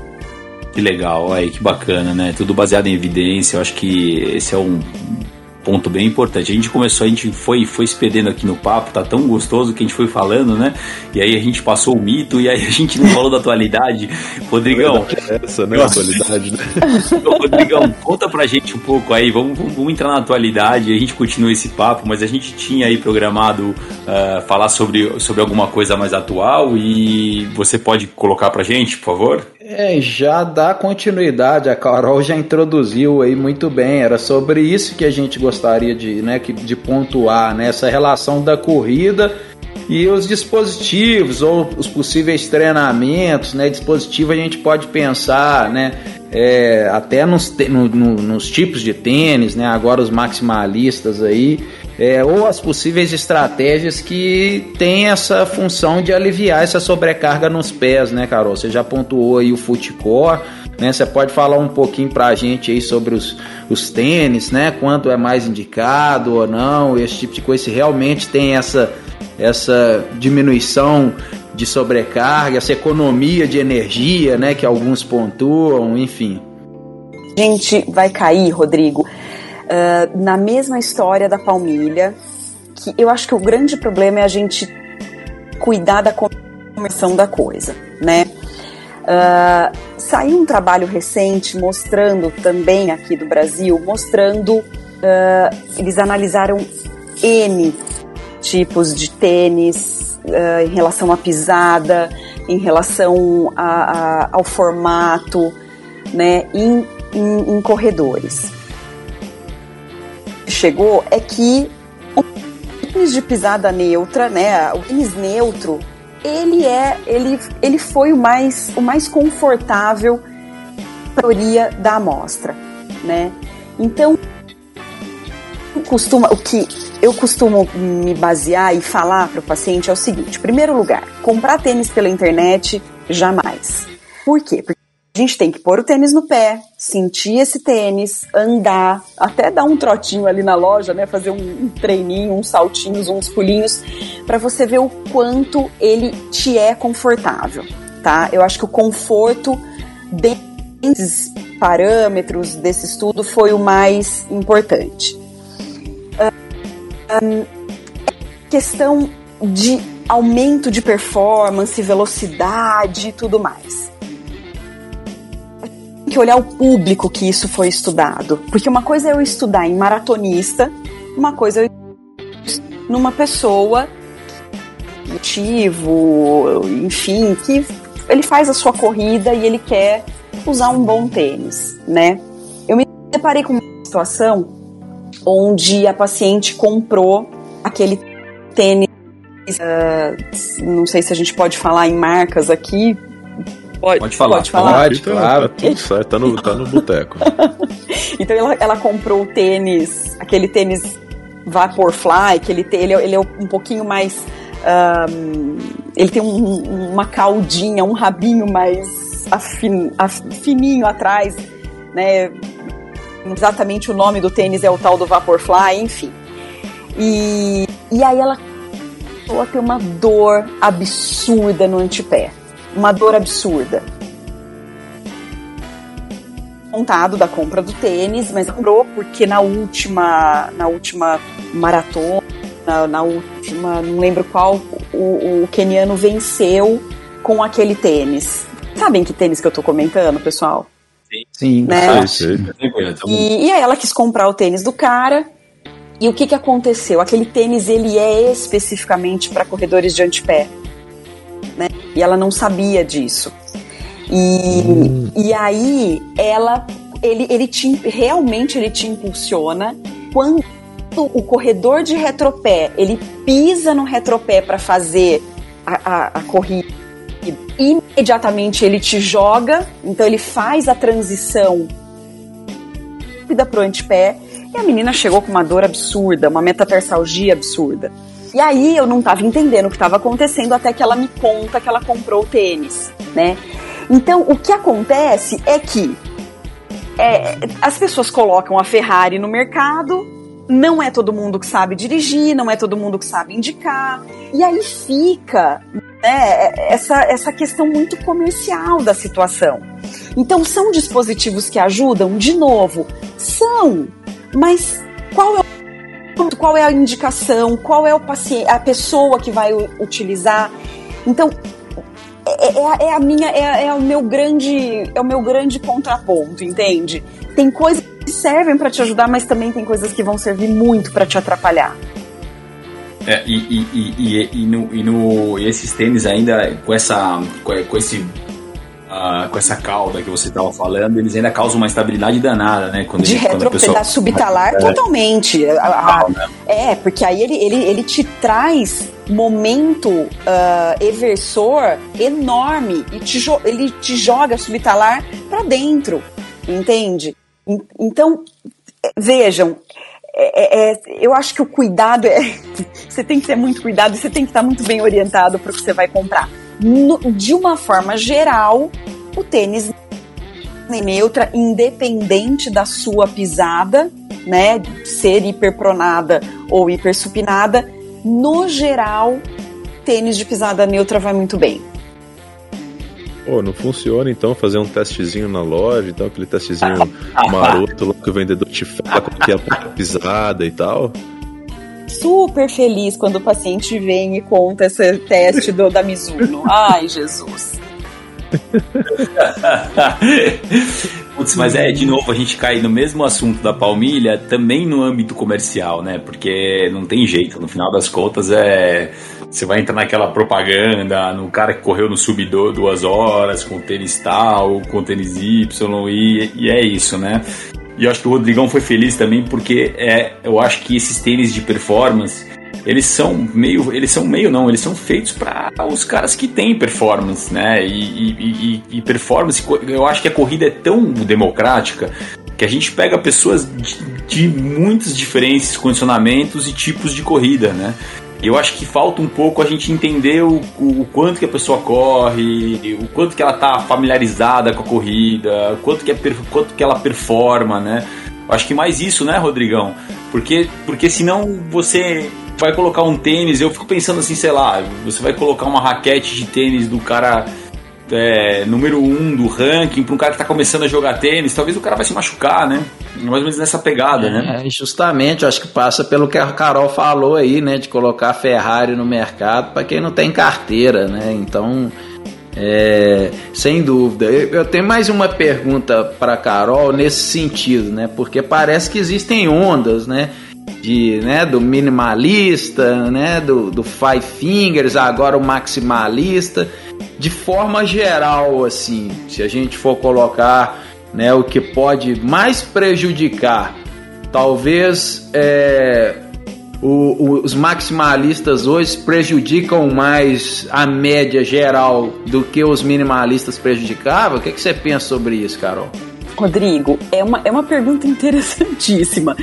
Que legal, aí que bacana, né? Tudo baseado em evidência. Eu acho que esse é um ponto bem importante. A gente começou, a gente foi, foi se perdendo aqui no papo, tá tão gostoso que a gente foi falando, né? E aí a gente passou o mito e aí a gente não falou da atualidade. Rodrigão. É essa, né? A atualidade, né? Rodrigão, conta pra gente um pouco aí, vamos, vamos, vamos, entrar na atualidade, a gente continua esse papo, mas a gente tinha aí programado uh, falar sobre, sobre alguma coisa mais atual e você pode colocar pra gente, por favor? É, já dá continuidade, a Carol já introduziu aí muito bem, era sobre isso que a gente gostaria de, né, de pontuar, né, essa relação da corrida e os dispositivos ou os possíveis treinamentos, né, dispositivo a gente pode pensar, né, é, até nos, no, no, nos tipos de tênis, né, agora os maximalistas aí, é, ou as possíveis estratégias que têm essa função de aliviar essa sobrecarga nos pés, né, Carol? Você já pontuou aí o footcore, né? Você pode falar um pouquinho para a gente aí sobre os, os tênis, né? Quanto é mais indicado ou não, esse tipo de coisa, se realmente tem essa, essa diminuição de sobrecarga, essa economia de energia, né? Que alguns pontuam, enfim. A gente vai cair, Rodrigo, uh, na mesma história da palmilha, que eu acho que o grande problema é a gente cuidar da conversão da coisa, né? Uh, saiu um trabalho recente mostrando também aqui do Brasil, mostrando uh, eles analisaram N tipos de tênis uh, em relação à pisada, em relação a, a, ao formato, né, em, em, em corredores chegou é que o tênis de pisada neutra, né, o tênis neutro, ele é, ele, ele foi o mais, o mais confortável para a da amostra, né? Então, costuma, o que eu costumo me basear e falar para o paciente é o seguinte: primeiro lugar, comprar tênis pela internet jamais. Por quê? Porque a gente tem que pôr o tênis no pé, sentir esse tênis, andar, até dar um trotinho ali na loja, né? Fazer um, treininho, uns saltinhos, uns pulinhos, para você ver o quanto ele te é confortável, tá? Eu acho que o conforto desses parâmetros desse estudo foi o mais importante. Um, questão de aumento de performance, velocidade e tudo mais que olhar o público que isso foi estudado. Porque uma coisa é eu estudar em maratonista, uma coisa é eu numa pessoa motivo, enfim, que ele faz a sua corrida e ele quer usar um bom tênis, né? Eu me deparei com uma situação onde a paciente comprou aquele tênis, uh, não sei se a gente pode falar em marcas aqui, Pode, pode falar. Pode falar. Pode, tá, claro. Tá tudo certo, tá no, tá no boteco. então ela, ela comprou o tênis, aquele tênis Vaporfly, que ele, tem, ele, é, ele é um pouquinho mais. Um, ele tem um, uma caudinha, um rabinho mais afin, af, fininho atrás, né? Exatamente o nome do tênis é o tal do Vaporfly, enfim. E, e aí ela começou a ter uma dor absurda no antepé. Uma dor absurda. Contado da compra do tênis, mas comprou porque na última, na última maratona, na, na última, não lembro qual, o, o keniano venceu com aquele tênis. Sabem que tênis que eu tô comentando, pessoal? Sim, Né? Sei, sei. E, e aí ela quis comprar o tênis do cara. E o que que aconteceu? Aquele tênis ele é especificamente para corredores de antepé, né? E ela não sabia disso. E, e aí ela ele, ele te, realmente ele te impulsiona quando o corredor de retropé ele pisa no retropé para fazer a, a, a corrida imediatamente ele te joga, então ele faz a transição rápida pro antepé e a menina chegou com uma dor absurda, uma metatarsalgia absurda. E aí eu não estava entendendo o que estava acontecendo até que ela me conta que ela comprou o tênis, né? Então o que acontece é que é, as pessoas colocam a Ferrari no mercado, não é todo mundo que sabe dirigir, não é todo mundo que sabe indicar, e aí fica né, essa, essa questão muito comercial da situação. Então, são dispositivos que ajudam? De novo, são, mas qual é o qual é a indicação, qual é o paciente, a pessoa que vai utilizar. Então, é, é é a minha, é, é o meu grande, é o meu grande contraponto, entende? Tem coisas que servem para te ajudar, mas também tem coisas que vão servir muito para te atrapalhar. É, e, e, e, e, no, e no esses tênis ainda com essa com esse ah, com essa cauda que você estava falando, eles ainda causam uma estabilidade danada, né? Quando, De pessoa retroceder subtalar totalmente. A- a- é, porque aí ele, ele, ele te traz momento ah, eversor enorme e te ele te joga subtalar pra dentro, entende? En- Então, é, vejam, é- é- é- eu acho que o cuidado é. Você tem que ter muito cuidado e você tem que estar muito bem orientado para o que você vai comprar. No- de uma forma geral, o tênis neutra, independente da sua pisada, né, ser hiperpronada ou hipersupinada, no geral, tênis de pisada neutra vai muito bem. Pô, não funciona então fazer um testezinho na loja, então aquele testezinho maroto lá que o vendedor te fala como que é a pisada e tal. Super feliz quando o paciente vem e conta esse teste do, da Mizuno. Ai, Jesus. Putz, mas é, de novo, a gente cai no mesmo assunto da palmilha, também no âmbito comercial, né? Porque não tem jeito, no final das contas é. Você vai entrar naquela propaganda, no cara que correu no sub do- duas horas, com tênis tal, com tênis Y, e, e é isso, né? E eu acho que o Rodrigão foi feliz também, porque é, eu acho que esses tênis de performance, eles são meio. Eles são meio não, eles são feitos para os caras que têm performance, né? E, e- e- e performance, eu acho que a corrida é tão democrática que a gente pega pessoas de, de muitos diferentes condicionamentos e tipos de corrida, né? Eu acho que falta um pouco a gente entender o, o, quanto que a pessoa corre, o quanto que ela tá familiarizada com a corrida, quanto que, é, quanto que ela performa, né? Eu acho que mais isso, né, Rodrigão? Porque, porque senão você vai colocar um tênis, eu fico pensando assim, sei lá, você vai colocar uma raquete de tênis do cara é, número um do ranking para um cara que tá começando a jogar tênis, talvez o cara vai se machucar, né? Mais ou menos nessa pegada, né? É, justamente, eu acho que passa pelo que a Carol falou aí, né, de colocar Ferrari no mercado para quem não tem carteira, né? Então, é, sem dúvida. Eu, eu tenho mais uma pergunta para Carol nesse sentido, né? Porque parece que existem ondas, né? De, né, do minimalista, né, do, do five fingers, agora o maximalista. De forma geral, assim, se a gente for colocar né, o que pode mais prejudicar, talvez é, o- o- os maximalistas hoje prejudicam mais a média geral do que os minimalistas prejudicavam. O que, que você pensa sobre isso, Carol? Rodrigo, é uma, é uma pergunta interessantíssima.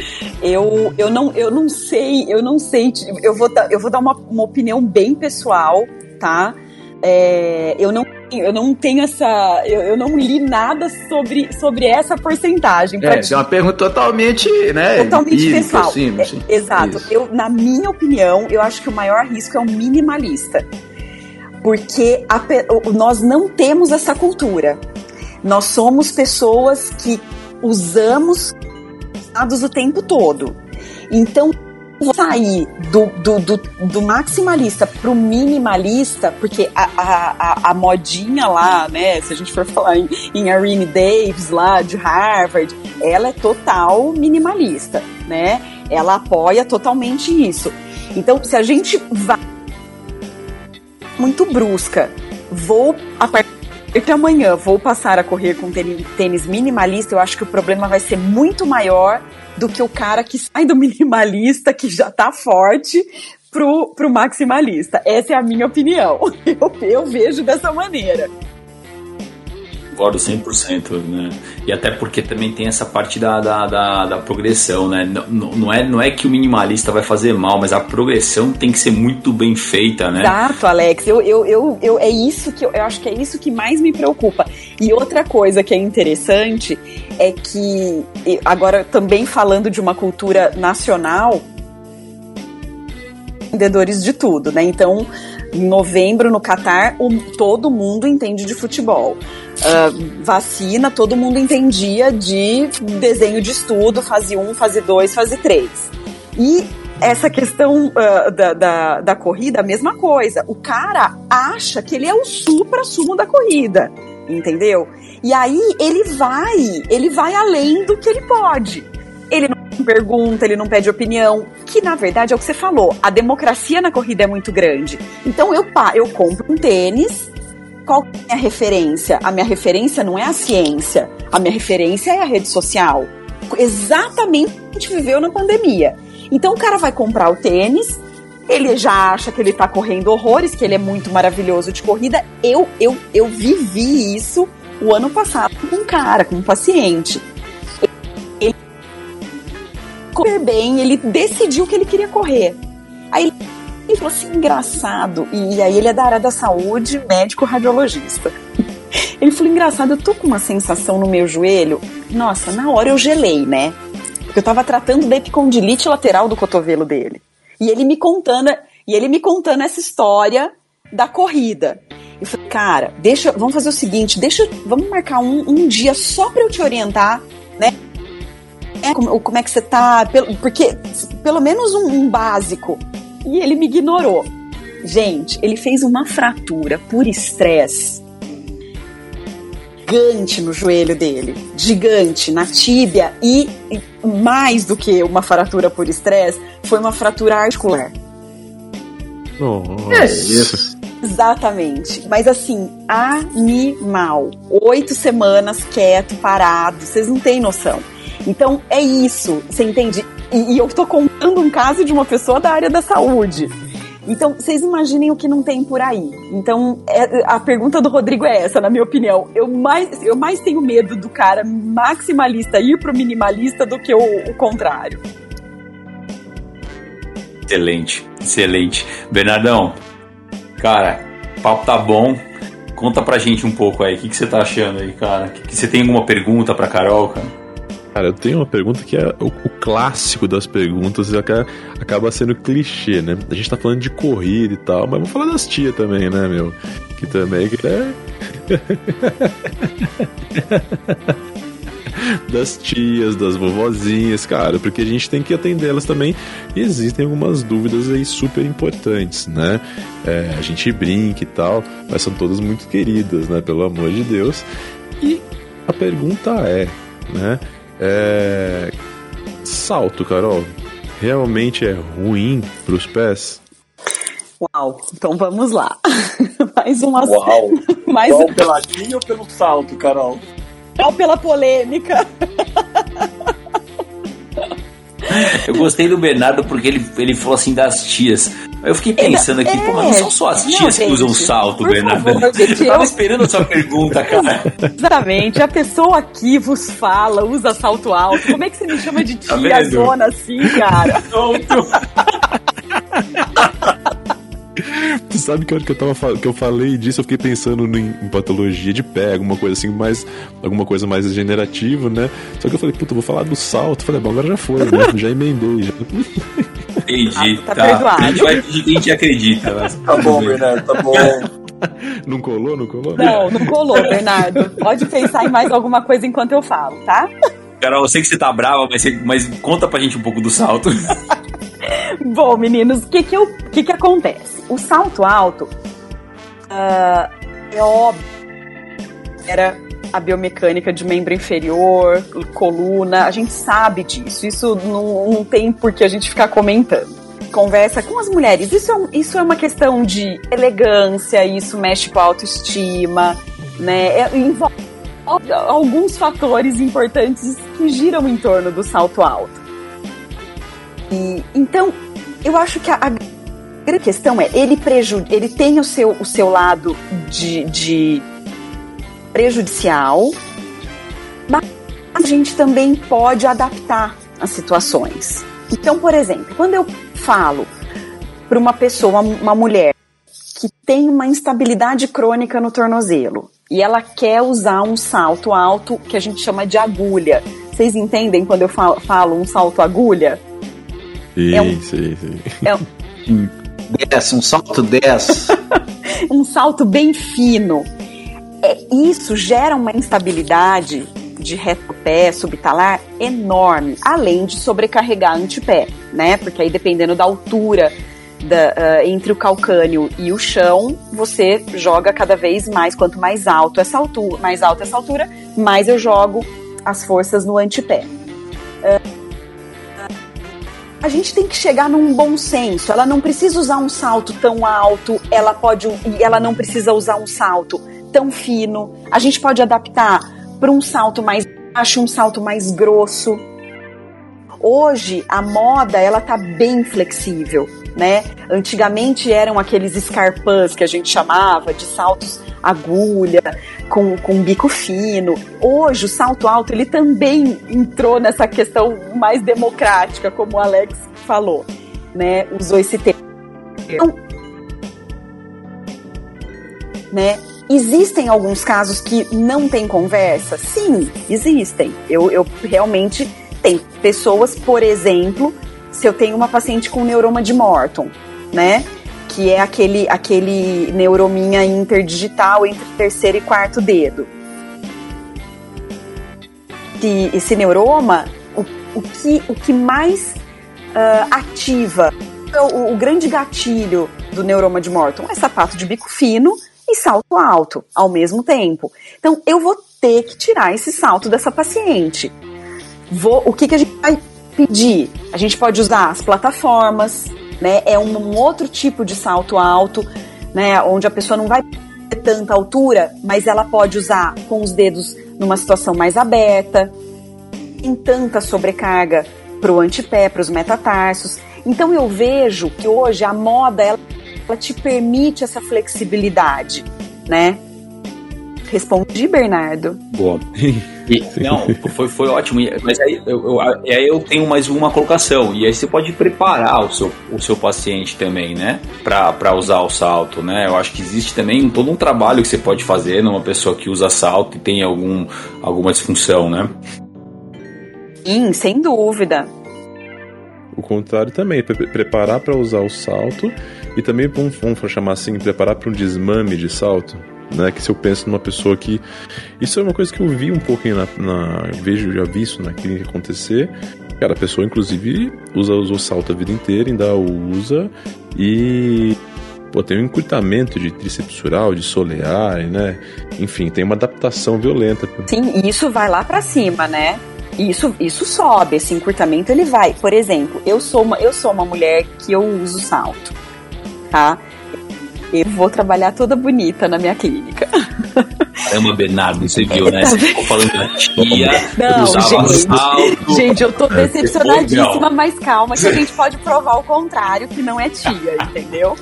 Eu, eu, não, eu não sei, eu não sei, eu vou dar, eu vou dar uma, uma opinião bem pessoal, tá? é, eu não eu não tenho essa. Eu, eu, não li nada sobre, sobre essa porcentagem. É, é uma pergunta totalmente, né? Totalmente empírica, pessoal. Assim, assim. É, exato. Eu, na minha opinião, eu acho que o maior risco é o minimalista. Porque a, nós não temos essa cultura. Nós somos pessoas que usamos dados o tempo todo. Então, sair do, do, do, do maximalista pro minimalista, porque a, a, a, modinha lá, né, se a gente for falar em, em Irene Davis lá de Harvard, ela é total minimalista, né? Ela apoia totalmente isso. Então, se a gente vai muito brusca, vou a partir de amanhã vou passar a correr com tênis minimalista, eu acho que o problema vai ser muito maior do que o cara que sai do minimalista, que já tá forte, pro, pro maximalista. Essa é a minha opinião. Eu, eu vejo dessa maneira concordo 100%, né? E até porque também tem essa parte da, da, da, da progressão, né? Não, não, é, não é que o minimalista vai fazer mal, mas a progressão tem que ser muito bem feita, né? Exato, Alex. Eu, eu, eu, eu, é isso que eu, eu acho que é isso que mais me preocupa. E outra coisa que é interessante é que, agora também falando de uma cultura nacional, vendedores de tudo, né? Então, em novembro no Catar, o, todo mundo entende de futebol. Uh, vacina, todo mundo entendia de desenho de estudo, fase 1, fase 2, fase 3. E essa questão uh, da, da, da, corrida, a mesma coisa. O cara acha que ele é o supra-sumo da corrida, entendeu? E aí ele vai, ele vai além do que ele pode. Pergunta, ele não pede opinião, que na verdade é o que você falou. A democracia na corrida é muito grande. Então eu, pá, eu compro um tênis, qual é a minha referência? A minha referência não é a ciência, a minha referência é a rede social. Exatamente o que a gente viveu na pandemia. Então o cara vai comprar o tênis, ele já acha que ele tá correndo horrores, que ele é muito maravilhoso de corrida. Eu, eu, eu vivi isso o ano passado com um cara, com um paciente super bem, ele decidiu que ele queria correr. Aí ele falou assim, engraçado. E aí ele é da área da saúde, médico radiologista. Ele falou, engraçado, eu tô com uma sensação no meu joelho. Nossa, na hora eu gelei, né? Porque eu tava tratando da epicondilite lateral do cotovelo dele. E ele me contando, e ele me contando essa história da corrida. Eu falei, cara, deixa, vamos fazer o seguinte, deixa, vamos marcar um, um dia só para eu te orientar, né? É, como, como é que você tá, porque pelo menos um, um básico. E ele me ignorou. Gente, ele fez uma fratura por estresse gigante no joelho dele, gigante na tíbia e, e mais do que uma fratura por estresse, foi uma fratura articular. Nossa. É isso. Exatamente. Mas assim, animal. Oito semanas quieto, parado. Vocês não têm noção. Então é isso, você entende? E, e eu estou contando um caso de uma pessoa da área da saúde. Então, vocês imaginem o que não tem por aí. Então, é, a pergunta do Rodrigo é essa, na minha opinião. Eu mais, eu mais tenho medo do cara maximalista ir pro minimalista do que o, o contrário. Excelente, excelente. Bernardão, cara, papo tá bom. Conta pra gente um pouco aí, o que, que você tá achando aí, cara? Que, que você tem alguma pergunta pra Carol, cara? Cara, eu tenho uma pergunta que é o, o clássico das perguntas e acaba sendo clichê, né? A gente tá falando de corrida e tal, mas vamos falar das tias também, né, meu? Que também que é. das tias, das vovozinhas, cara, porque a gente tem que atendê-las também. E existem algumas dúvidas aí super importantes, né? É, a gente brinca e tal, mas são todas muito queridas, né? Pelo amor de Deus. E a pergunta é, né? É... Salto, Carol, realmente é ruim para os pés? Uau, então vamos lá. Mais uma. Uau! Mais Uau, um... pela linha ou pelo salto, Carol? Uau, pela polêmica. Eu gostei do Bernardo porque ele, ele falou assim das tias. Eu fiquei pensando aqui, é, pô, mas não são só as tias não, que usam salto, Bernardo. Favor, eu tava esperando a sua pergunta, cara. Exatamente, a pessoa aqui vos fala, usa salto alto. Como é que você me chama de tia tá zona assim, cara? Pronto. Você sabe que a hora que eu, tava, que eu falei disso, eu fiquei pensando em, em patologia de pé, alguma coisa assim, mais, alguma coisa mais degenerativa, né? Só que eu falei, puta, vou falar do salto. Falei, bom, agora já foi, né? Já emendei, já. Entendi, Ah, tá tá. A gente vai a gente acredita. Mas... Tá bom, Bernardo, tá bom. Não colou, não colou? Não, não colou, Bernardo. Pode pensar em mais alguma coisa enquanto eu falo, tá? Carol, eu sei que você tá brava, mas, você- mas conta pra gente um pouco do salto. Bom, meninos, o que que, que que acontece? O salto alto ah, é óbvio era a biomecânica de membro inferior, coluna, a gente sabe disso. Isso não, não tem por que a gente ficar comentando. Conversa com as mulheres. Isso é, um- isso é uma questão de elegância, isso mexe com a autoestima, né? É- envolve alguns fatores importantes que giram em torno do salto alto. E, então, eu acho que a, a grande questão é, ele, ele tem o seu, o seu lado de, de prejudicial, mas a gente também pode adaptar as situações. Então, por exemplo, quando eu falo para uma pessoa, uma, uma mulher, que tem uma instabilidade crônica no tornozelo e ela quer usar um salto alto que a gente chama de agulha. Vocês entendem quando eu falo, falo um salto agulha? Sim, É um- sim, sim. É um, Desce, um salto 10. um salto bem fino. É, isso gera uma instabilidade de retropé subtalar enorme, além de sobrecarregar antepé, né? Porque aí dependendo da altura da, ah, entre o calcânio e o chão, você joga cada vez mais. Quanto mais alto essa altura, mais alta essa altura, mais eu jogo as forças no antepé. A gente tem que chegar num bom senso. Ela não precisa usar um salto tão alto, ela pode e ela não precisa usar um salto tão fino. A gente pode adaptar para um salto mais baixo, um salto mais grosso. Hoje a moda ela tá bem flexível, né? Antigamente eram aqueles escarpãs que a gente chamava de saltos agulha com, com bico fino. Hoje o salto alto ele também entrou nessa questão mais democrática, como o Alex falou, né? Usou esse termo. Então, né? Existem alguns casos que não tem conversa? Sim, existem. Eu, eu realmente tem pessoas, por exemplo, se eu tenho uma paciente com neuroma de Morton, né? Que é aquele, aquele neurominha interdigital entre terceiro e quarto dedo. E esse neuroma, o, o, que, o que mais ah, ativa o, o grande gatilho do neuroma de Morton é sapato de bico fino e salto alto ao mesmo tempo. Então eu vou ter que tirar esse salto dessa paciente. Vou, o que, que a gente vai pedir? A gente pode usar as plataformas, né? É um, outro tipo de salto alto, né? Onde a pessoa não vai ter tanta altura, mas ela pode usar com os dedos numa situação mais aberta, sem tanta sobrecarga para o antepé, para os metatarsos. Então eu vejo que hoje a moda ela, ela te permite essa flexibilidade, né? Respondi, Bernardo. Boa. E- não, foi, foi ótimo. Mas aí eu, eu- aí eu tenho mais uma colocação. E aí você pode preparar o seu, o seu paciente também, né? Pra, pra usar o salto, né? Eu acho que existe também todo um trabalho que você pode fazer numa pessoa que usa salto e tem algum, alguma disfunção, né? Sim, sem dúvida. O contrário também, pre- preparar para usar o salto e também vamos, vamos chamar assim, preparar para um desmame de salto, né? Que se eu penso numa pessoa que isso é uma coisa que eu vi um pouquinho na, na vejo já vi isso na clínica acontecer. Cara, a pessoa inclusive usa, o salto a vida inteira, ainda usa e pô, tem um encurtamento de tríceps sural, de solear, né? Enfim, tem uma adaptação violenta. Sim, e isso vai lá pra cima, né? Isso, isso sobe, esse encurtamento ele vai. Por exemplo, eu sou uma, eu sou uma mulher que eu uso salto, tá? Eu vou trabalhar toda bonita na minha clínica. Caramba, Bernardo, você viu, né? Você ficou falando da tia, Não, gente. salto. Gente, eu tô decepcionadíssima, Depois, mas calma que a gente pode provar o contrário, que não é tia, entendeu?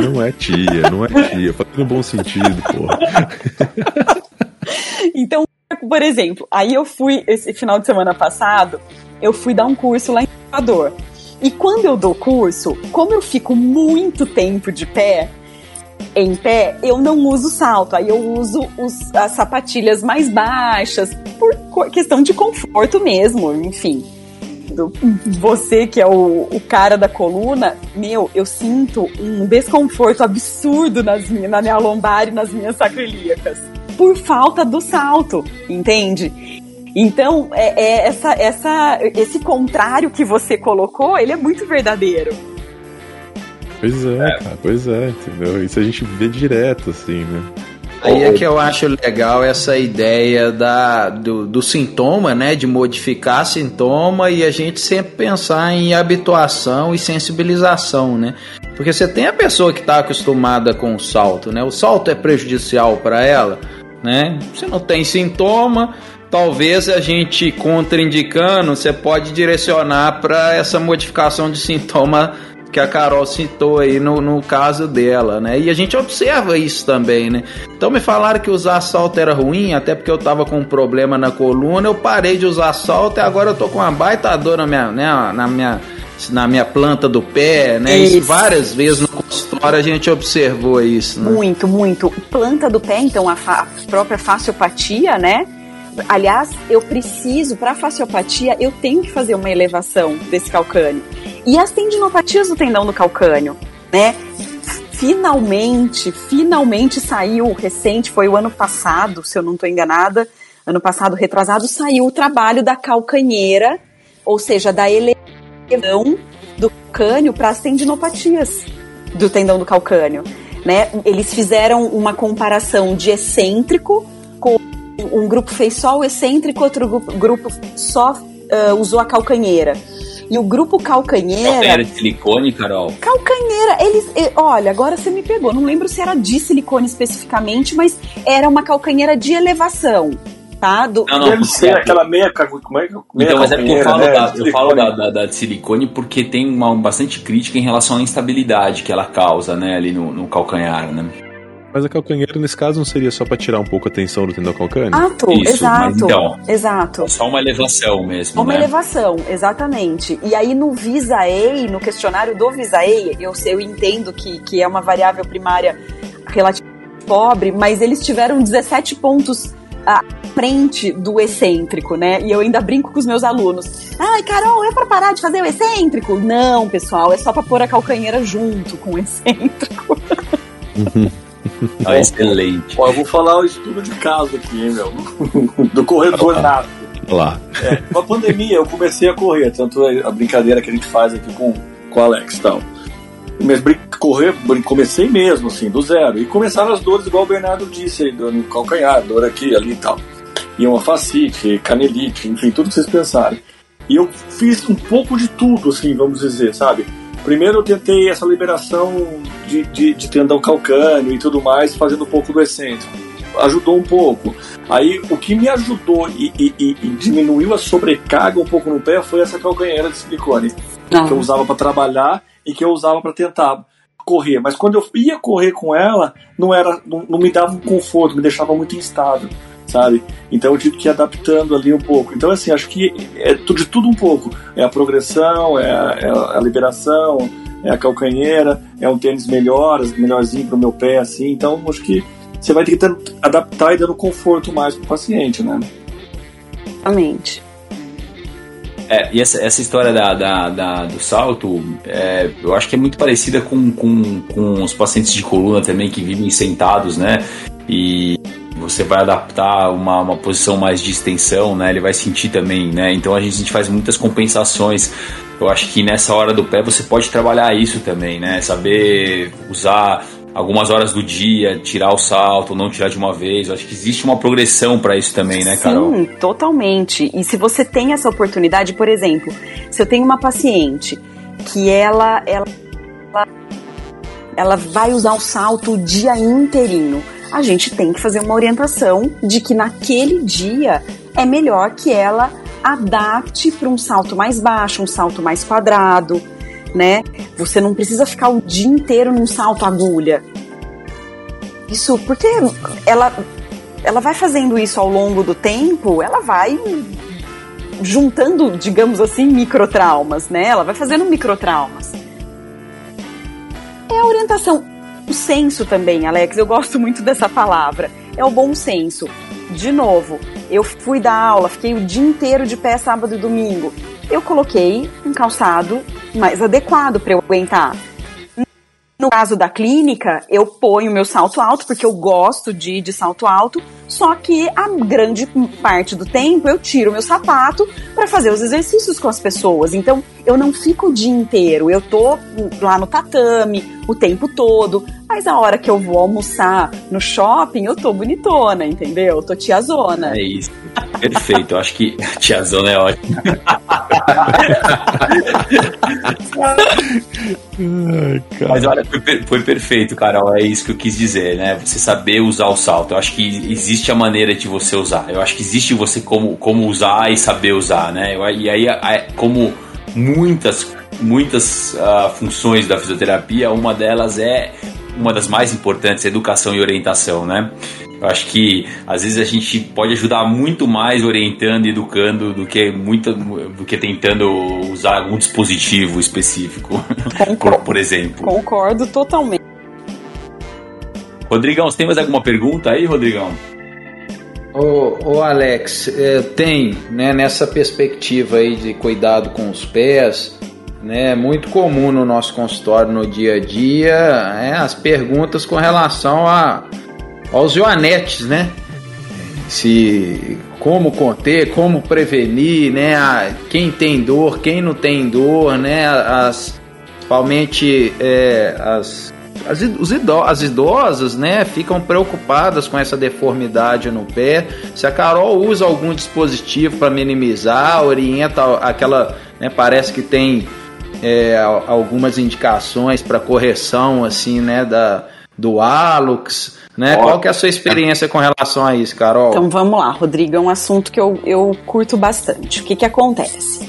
Não é tia, não é tia. Fala no bom sentido, porra. Então, por exemplo, aí eu fui, esse final de semana passado, eu fui dar um curso lá em Salvador. E quando eu dou curso, como eu fico muito tempo de pé, em pé, eu não uso salto. Aí eu uso os, as sapatilhas mais baixas, por questão de conforto mesmo, enfim. Do, você que é o, o, cara da coluna, meu, eu sinto um desconforto absurdo nas minha, na minha lombar e nas minhas sacroiliacas. Por falta do salto, entende? Então, é, é essa, essa, esse contrário que você colocou, ele é muito verdadeiro. Pois é, é, cara, pois é, entendeu? Isso a gente vê direto, assim, né? Aí é que eu acho legal essa ideia da, do, do, sintoma, né? De modificar sintoma e a gente sempre pensar em habituação e sensibilização, né? Porque você tem a pessoa que está acostumada com o salto, né? O salto é prejudicial para ela, né? Você não tem sintoma, talvez a gente contraindicando, você pode direcionar para essa modificação de sintoma que a Carol citou aí no, no caso dela, né? E a gente observa isso também, né? Então me falaram que usar salto era ruim, até porque eu tava com um problema na coluna, eu parei de usar salto e agora eu tô com uma baita dor na minha, né, na minha, na minha planta do pé, né? Isso. várias vezes no consultório a gente observou isso, né? Muito, muito. Planta do pé, então a, a própria fasciopatia, né? Aliás, eu preciso, para fasciopatia, eu tenho que fazer uma elevação desse calcânio. E as tendinopatias do tendão do calcânio, né? Finalmente, finalmente saiu, recente, foi o ano passado, se eu não estou enganada, ano passado retrasado, saiu o trabalho da calcanheira, ou seja, da elevação do calcânio para as tendinopatias do tendão do calcânio. Né? Eles fizeram uma comparação de excêntrico com um grupo fez só o excêntrico, outro grupo só uh, usou a calcanheira. E o grupo calcanheira. Calcanheira de silicone, Carol? Calcanheira, eles. Olha, agora você me pegou. Não lembro se era de silicone especificamente, mas era uma calcanheira de elevação. Tá? Do, não, não, Deve ser aquela meia, como é, meia Então, mas é porque eu falo, né, da, eu falo da, da, da, de silicone porque tem uma bastante crítica em relação à instabilidade que ela causa, né, ali no, no calcanhar, né? Mas a calcanheira, nesse caso, não seria só para tirar um pouco a tensão do tendão calcâneo? Exato, Isso, exato. Então, exato. Só uma elevação mesmo. Uma né? elevação, exatamente. E aí no Visaei, no questionário do Visaei, eu, eu entendo que, que é uma variável primária relativamente pobre, mas eles tiveram 17 pontos à frente do excêntrico, né? E eu ainda brinco com os meus alunos. Ai, Carol, é para parar de fazer o excêntrico? Não, pessoal, é só para pôr a calcanheira junto com o excêntrico. Uhum. Ah, excelente. Ó, eu vou falar o estudo de caso aqui, hein, meu? Do corredor nato. Lá. É, com a pandemia eu comecei a correr, tanto a brincadeira que a gente faz aqui com, com o Alex e tal. Mas correr, comecei mesmo, assim, do zero. E começaram as dores, igual o Bernardo disse aí, no calcanhar, dor aqui, ali e tal. E uma facite, canelite, enfim, tudo que vocês pensarem. E eu fiz um pouco de tudo, assim, vamos dizer, sabe? Primeiro eu tentei essa liberação de, de, de tendão calcâneo e tudo mais, fazendo um pouco do excêntrico. Ajudou um pouco. Aí o que me ajudou e, e, e, e diminuiu a sobrecarga um pouco no pé foi essa calcanheira de silicone ah. que eu usava para trabalhar e que eu usava para tentar correr. Mas quando eu ia correr com ela, não era, não, não me dava um conforto, me deixava muito instável sabe? Então eu tive que ir adaptando ali um pouco. Então, assim, acho que é de tudo um pouco. É a progressão, é a, é a liberação, é a calcanheira, é um tênis melhor, melhorzinho para o meu pé, assim. Então, acho que você vai ter que adaptar e dando conforto mais para o paciente, né? Exatamente. É, e essa, essa história da, da, da do salto, é, eu acho que é muito parecida com, com, com os pacientes de coluna também que vivem sentados, né? E você vai adaptar uma, uma posição mais de extensão, né? Ele vai sentir também, né? Então a gente, a gente faz muitas compensações. Eu acho que nessa hora do pé você pode trabalhar isso também, né? Saber usar algumas horas do dia, tirar o salto, não tirar de uma vez. Eu acho que existe uma progressão para isso também, né, Carol? Sim, totalmente. E se você tem essa oportunidade, por exemplo, se eu tenho uma paciente que ela, ela, ela vai usar o salto o dia inteirinho a gente tem que fazer uma orientação de que naquele dia é melhor que ela adapte para um salto mais baixo, um salto mais quadrado, né? Você não precisa ficar o dia inteiro num salto agulha. Isso porque ela ela vai fazendo isso ao longo do tempo, ela vai juntando, digamos assim, microtraumas, né? Ela vai fazendo microtraumas. É a orientação o senso também, Alex. Eu gosto muito dessa palavra. É o bom senso. De novo, eu fui dar aula, fiquei o dia inteiro de pé sábado e domingo. Eu coloquei um calçado mais adequado para eu aguentar. No caso da clínica, eu ponho meu salto alto, porque eu gosto de, de salto alto, só que a grande parte do tempo eu tiro meu sapato para fazer os exercícios com as pessoas. Então, eu não fico o dia inteiro, eu tô lá no tatame o tempo todo, mas a hora que eu vou almoçar no shopping, eu tô bonitona, entendeu? Eu tô tiazona. É isso. Perfeito, eu acho que tiazona é Mas olha, foi, foi, perfeito, Carol. É isso que eu quis dizer, né? Você saber usar o salto. Eu acho que existe a maneira de você usar. Eu acho que existe você como, como usar e saber usar, né? E aí, como muitas, muitas uh, funções da fisioterapia, uma delas é uma das mais importantes, educação e orientação, né? Eu acho que às vezes a gente pode ajudar muito mais orientando e educando do que muito, do que tentando usar algum dispositivo específico, por, por, exemplo. Concordo totalmente. Rodrigão, você tem mais alguma pergunta aí, Rodrigão? Ô, ô Alex, é, tem, né, nessa perspectiva aí de cuidado com os pés, né, é muito comum no nosso consultório no dia a dia é, as perguntas com relação a aos joanetes, né? Se como conter, como prevenir, né? A, quem tem dor, quem não tem dor, né? As, principalmente é, as, as, os as idosas, né? Ficam preocupadas com essa deformidade no pé. Se a Carol usa algum dispositivo para minimizar, orienta aquela, né? Parece que tem é, algumas indicações para correção, assim, né? Da, do Alux né? Qual que é a sua experiência com relação a isso, Carol? Então vamos lá, Rodrigo, é um assunto que eu, eu curto bastante. O que, que acontece?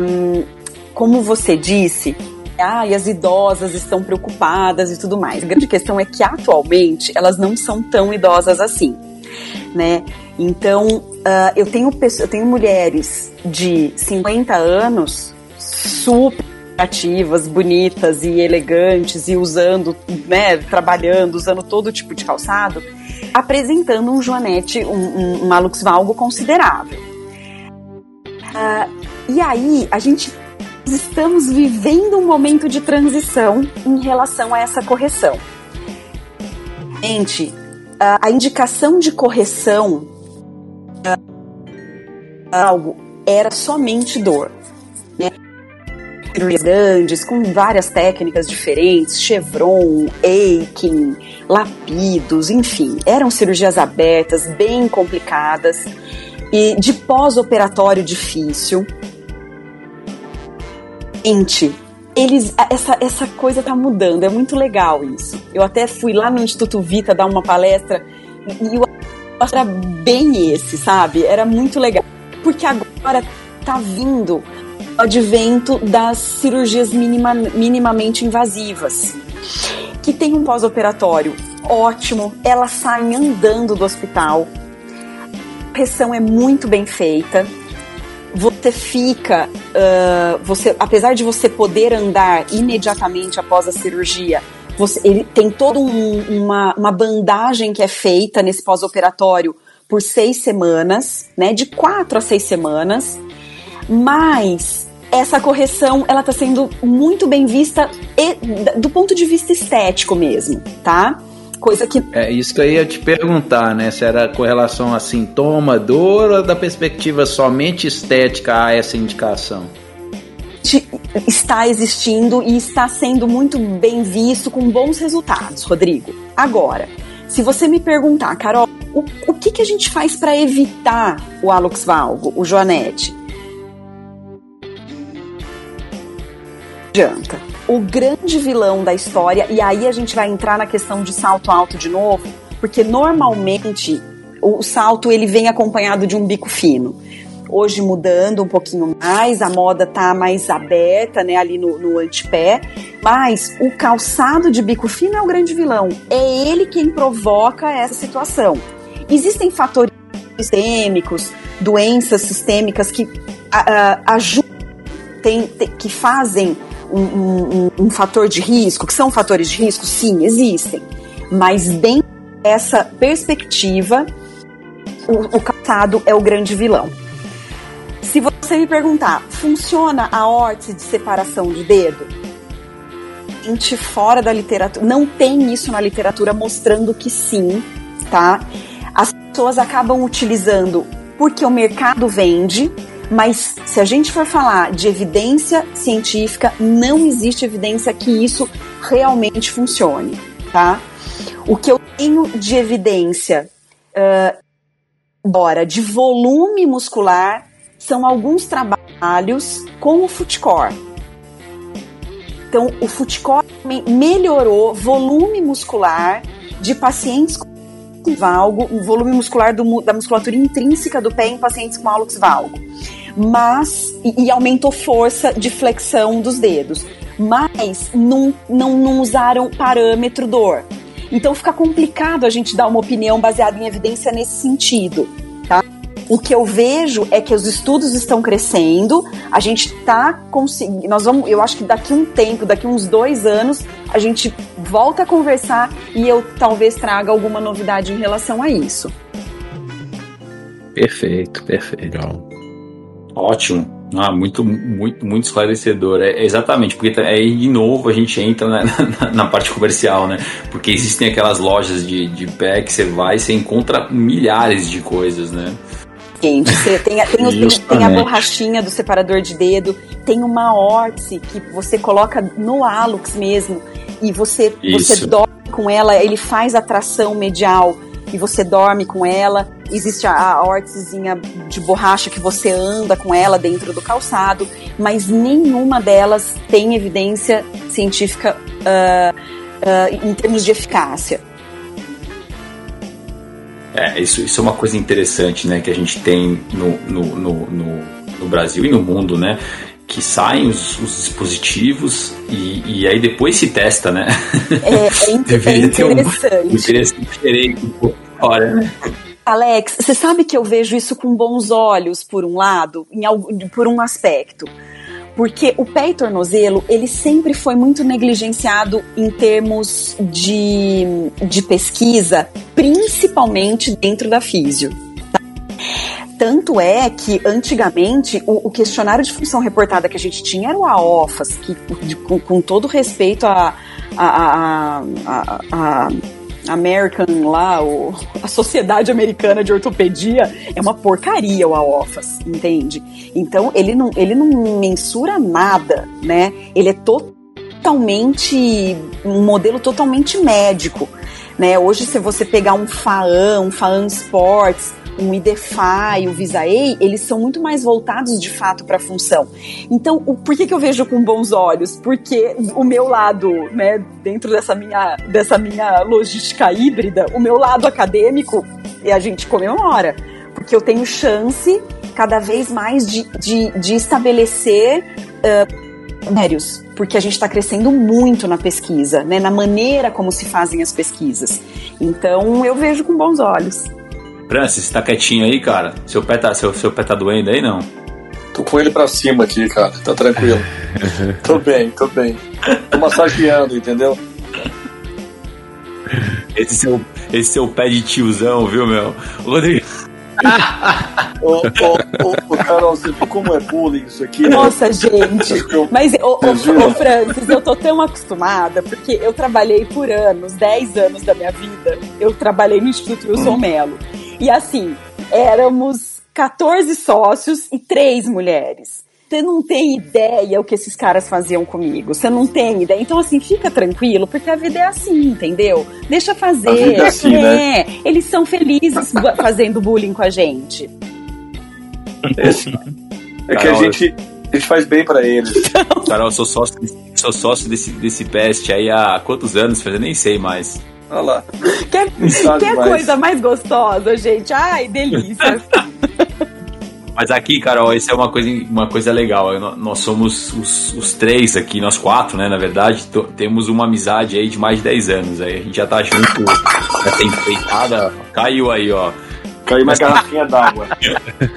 Um, como você disse, ah, e as idosas estão preocupadas e tudo mais. A grande questão é que atualmente elas não são tão idosas assim, né? Então, uh, eu, tenho, eu tenho mulheres de 50 anos super ativas, bonitas e elegantes e usando, né, trabalhando, usando todo tipo de calçado, apresentando um joanete, um, um, um Malux Valgo considerável. Uh, e aí, a gente estamos vivendo um momento de transição em relação a essa correção. Gente, uh, a indicação de correção uh, algo era somente dor cirurgias grandes, com várias técnicas diferentes, chevron, aching, lapidos, enfim. Eram cirurgias abertas, bem complicadas e de pós-operatório difícil. Gente, eles, essa, essa coisa tá mudando, é muito legal isso. Eu até fui lá no Instituto Vita dar uma palestra e o era bem esse, sabe? Era muito legal. Porque agora tá vindo advento das cirurgias minima, minimamente invasivas, que tem um pós-operatório ótimo, elas saem andando do hospital, a pressão é muito bem feita, você fica, uh, você, apesar de você poder andar imediatamente após a cirurgia, você, ele tem toda um, uma, uma bandagem que é feita nesse pós-operatório por seis semanas, né? De quatro a seis semanas. Mas essa correção ela está sendo muito bem vista e, do ponto de vista estético mesmo, tá? Coisa que. É isso que eu ia te perguntar, né? Se era com relação a sintoma, dor ou da perspectiva somente estética a essa indicação? Está existindo e está sendo muito bem visto com bons resultados, Rodrigo. Agora, se você me perguntar, Carol, o, o que, que a gente faz para evitar o Alux Valgo, o Joanete? Adianta. O grande vilão da história, e aí a gente vai entrar na questão de salto alto de novo, porque normalmente o salto ele vem acompanhado de um bico fino. Hoje mudando um pouquinho mais, a moda tá mais aberta, né, ali no, no antepé, mas o calçado de bico fino é o grande vilão. É ele quem provoca essa situação. Existem fatores sistêmicos, doenças sistêmicas que ajudam, tem, que fazem um, um, fator de risco, que são fatores de risco? Sim, existem. Mas dentro dessa perspectiva, o, o calçado é o grande vilão. Se você me perguntar, funciona a órtese de separação de dedo? Gente fora da literatura, não tem isso na literatura mostrando que sim, tá? As pessoas acabam utilizando porque o mercado vende, mas se a gente for falar de evidência científica, não existe evidência que isso realmente funcione, tá? O que eu tenho de evidência, uh, embora de volume muscular, são alguns trabalhos com o Footcore. Então, o Footcore melhorou volume muscular de pacientes com valgo, o volume muscular do, da musculatura intrínseca do pé em pacientes com valgo. Mas, e, e aumentou força de flexão dos dedos. Mas não, não, não usaram parâmetro dor. Então fica complicado a gente dar uma opinião baseada em evidência nesse sentido. Tá? O que eu vejo é que os estudos estão crescendo, a gente está conseguindo. Nós vamos, eu acho que daqui um tempo, daqui uns dois anos, a gente volta a conversar e eu talvez traga alguma novidade em relação a isso. Perfeito, perfeito. Legal. Ótimo. Ah, muito, muito, muito esclarecedor. É, exatamente, porque tá, aí de novo a gente entra na, na, na, parte comercial, né? Porque existem aquelas lojas de, de pé que você vai e você encontra milhares de coisas, né? Gente, você tem, tem, tem, tem, a borrachinha do separador de dedo, tem uma órtese que você coloca no hálux mesmo e você, você dorme com ela, ele faz a tração medial e você dorme com ela. Existe a, a órtesezinha de borracha que você anda com ela dentro do calçado, mas nenhuma delas tem evidência científica uh, uh, em termos de eficácia. É, isso, isso é uma coisa interessante, né, que a gente tem no, no, no, no, no Brasil e no mundo, né? Que saem os, os dispositivos e, e, aí depois se testa, né? É, é, Deveria é interessante. Ter um, um diferente um pouco fora, né? Alex, você sabe que eu vejo isso com bons olhos, por um lado, em, por um aspecto. Porque o pé e tornozelo, ele sempre foi muito negligenciado em termos de, de pesquisa, principalmente dentro da físio. Tanto é que, antigamente, o, o, questionário de função reportada que a gente tinha era o AOFAS, que, de, com, com, todo respeito a, a, a, a American lá, o, a Sociedade Americana de Ortopedia, é uma porcaria o AOFAS, entende? Então, ele não, ele não mensura nada, né? Ele é totalmente, um modelo totalmente médico, né? Hoje, se você pegar um FAAN, um FAAN Sports, um IDEFI, o Visaei, eles são muito mais voltados de fato para a função. Então, o, por que, que eu vejo com bons olhos? Porque o meu lado, né, dentro dessa minha, dessa minha logística híbrida, o meu lado acadêmico, e a gente comemora, porque eu tenho chance cada vez mais de, de, de estabelecer uh, porque a gente está crescendo muito na pesquisa, né, na maneira como se fazem as pesquisas. Então, eu vejo com bons olhos. Francis, tá quietinho aí, cara? Seu pé tá, seu, seu pé tá doendo aí, não? Tô com ele pra cima aqui, cara. Tá tranquilo. tô bem, tô bem. Tô massageando, entendeu? Esse seu, esse seu pé de tiozão, viu, meu? Rodrigo. ô, ô, ô, Carol, você viu como é bullying isso aqui? Né? Nossa, gente. Mas, ô, ô, ô, Francis, eu tô tão acostumada, porque eu trabalhei por anos, 10 anos da minha vida, eu trabalhei no Instituto Wilson Melo. E assim, éramos 14 sócios e três mulheres. Você não tem ideia o que esses caras faziam comigo. Você não tem ideia. Então, assim, fica tranquilo, porque a vida é assim, entendeu? Deixa fazer. A vida é, assim, é. Né? Eles são felizes fazendo bullying com a gente. É, é que a gente, a gente faz bem para eles. Carol, eu sou sócio, sou sócio desse, desse PEST aí há quantos anos? Eu nem sei mais. Olha lá. Quer, quer coisa mais gostosa, gente? Ai, delícia. Mas aqui, Carol, isso é uma coisa, uma coisa legal. Nós somos os, os três aqui, nós quatro, né? Na verdade, temos uma amizade aí de mais de 10 anos. Aí a gente já tá junto, já tem feitada. Caiu aí, ó. Caiu uma garrafinha d'água.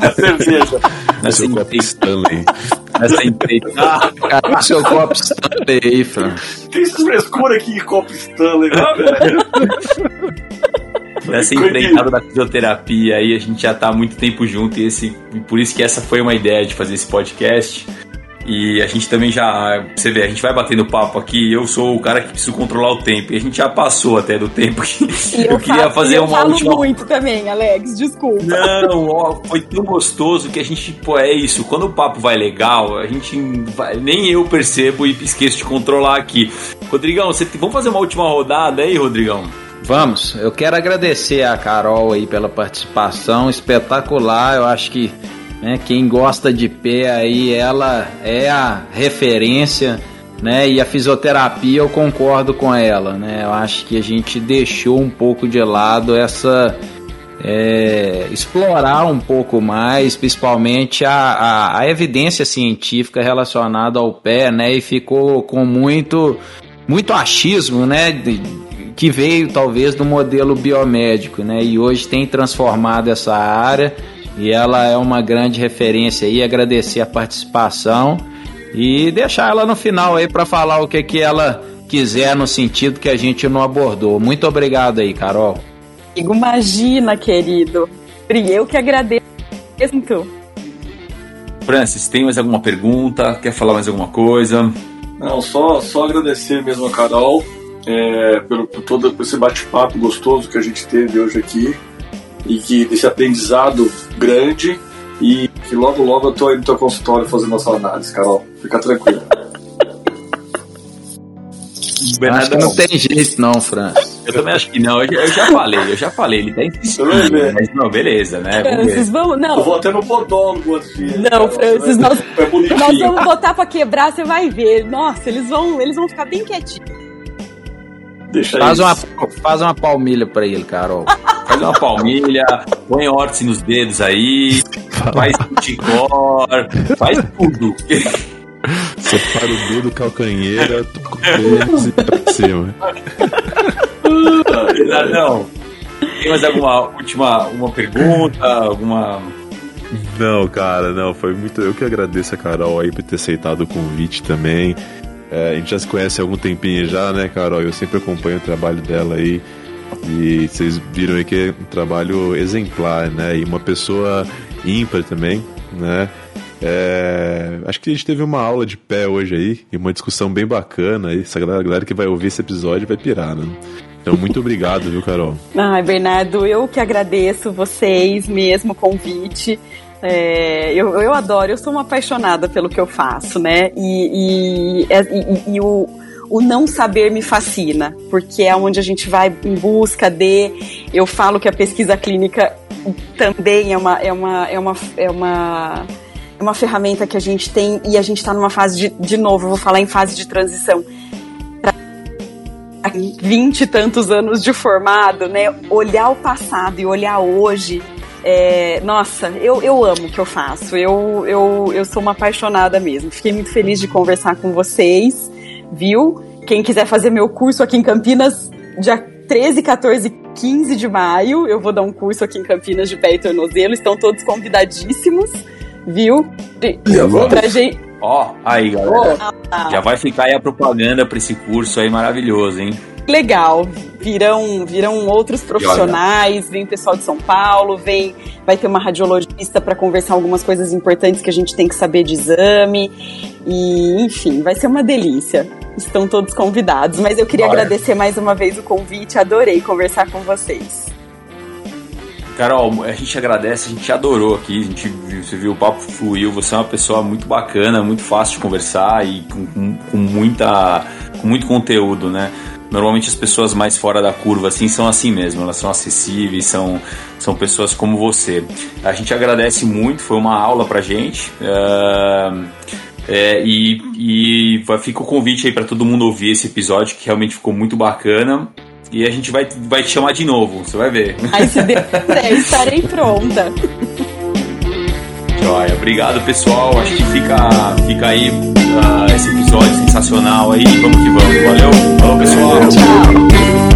a cerveja. Nós tem, Essa empreitada. Cara, seu copo Stanley aí, Fran. Tem essa frescura aqui em copo Stanley, né, velho? Nessa empreitada da fisioterapia aí, a gente já tá há muito tempo junto e, esse, e por isso que essa foi uma ideia de fazer esse podcast. E a gente também já. Você vê, a gente vai batendo papo aqui. Eu sou o cara que preciso controlar o tempo. E a gente já passou até do tempo que E eu, queria falo- fazer eu uma falo última. muito também, Alex, desculpa. Não, ó, foi tão gostoso que a gente, pô, é isso. Quando o papo vai legal, a gente vai- nem eu percebo e esqueço de controlar aqui. Rodrigão, você, vamos fazer uma última rodada aí, Rodrigão? Vamos, eu quero agradecer a Carol aí pela participação espetacular. Eu acho que né, quem gosta de pé aí, ela é a referência, né? E a fisioterapia eu concordo com ela, né? Eu acho que a gente deixou um pouco de lado essa é, explorar um pouco mais, principalmente a, a, a evidência científica relacionada ao pé, né? E ficou com muito muito achismo, né? de- que veio talvez do modelo biomédico, né? E hoje tem transformado essa área e ela é uma grande referência aí. Agradecer a participação e deixar ela no final aí para falar o que que ela quiser no sentido que a gente não abordou. Muito obrigado aí, Carol. Imagina, querido. Eu que agradeço. muito. Francis, tem mais alguma pergunta? Quer falar mais alguma coisa? Não, só, só agradecer mesmo a Carol é, pelo, por todo esse bate-papo gostoso que a gente teve hoje aqui e que desse aprendizado grande e que logo logo eu tô aí no teu consultório fazendo nossa análise, Carol. Fica tranquilo. Acho que não tem jeito não, Francis. Eu também acho que não. Eu, já- eu já falei, eu já falei. Ele tá insistindo. Mas não, beleza, né? Vamos. Francis, vamos. Eu Não, vou até no podólogo de. Não, Francis, nós- É nós vamos botar pra quebrar, você vai ver. Nossa, eles vão, eles vão ficar bem quietinhos. Deixa Faz isso. uma, faz uma palmilha para ele, Carol. Faz uma palmilha, põe órtice nos dedos aí, faz cuticor, faz tudo. Separa o dedo, calcanheira, toca o dedo e pra cima. Não. Tem mais alguma última uma pergunta? Alguma. Não, cara, não, foi muito. Eu que agradeço a Carol aí por ter aceitado o convite também. É, a gente já se conhece há algum tempinho já, né, Carol? Eu sempre acompanho o trabalho dela aí. E vocês viram aí que é um trabalho exemplar, né? E uma pessoa ímpar também, né? É, acho que a gente teve uma aula de pé hoje aí e uma discussão bem bacana. aí. Essa galera, galera que vai ouvir esse episódio vai pirar, né? Então, muito obrigado, viu, Carol? Ai, Bernardo, eu que agradeço vocês mesmo o convite. É, eu, eu adoro, eu sou uma apaixonada pelo que eu faço, né? E, e, e- e o, o não saber me fascina, porque é onde a gente vai em busca de. Eu falo que a pesquisa clínica também é uma, é uma, é uma, é uma, é uma ferramenta que a gente tem e a gente está numa fase de, de novo, vou falar em fase de transição. Vinte e tantos anos de formado, né? Olhar o passado e olhar hoje é, nossa, eu, eu amo o que eu faço. Eu, eu, eu sou uma apaixonada mesmo. Fiquei muito feliz de conversar com vocês, viu? Quem quiser fazer meu curso aqui em Campinas, dia 13, 14 e 15 de maio, eu vou dar um curso aqui em Campinas de pé e tornozelo. Estão todos convidadíssimos, viu? De- Pra gente. Ó, aí, galera. Já vai ficar aí a propaganda pra esse curso aí maravilhoso, hein? Legal. Virão, virão outros profissionais, vem pessoal de São Paulo, vem, vai ter uma radiologista para conversar algumas coisas importantes que a gente tem que saber de exame. E, enfim, vai ser uma delícia. Estão todos convidados, mas eu queria Olha. agradecer mais uma vez o convite, adorei conversar com vocês. Carol, a gente agradece, a gente adorou aqui, a gente você viu, o papo fluiu, você é uma pessoa muito bacana, muito fácil de conversar e com, com- com muita, com muito conteúdo, né? Normalmente as pessoas mais fora da curva assim são assim mesmo, elas são acessíveis, são, são pessoas como você. A gente agradece muito, foi uma aula pra gente. ah, é, e, e fica o convite aí pra todo mundo ouvir esse episódio que realmente ficou muito bacana. E a gente vai, vai te chamar de novo, você vai ver. Aí, se quiser, estarei pronta. Joia, obrigado pessoal. Acho que fica, fica aí ah, esse episódio sensacional aí. Vamos que vamos. Valeu, falou pessoal. Tchau.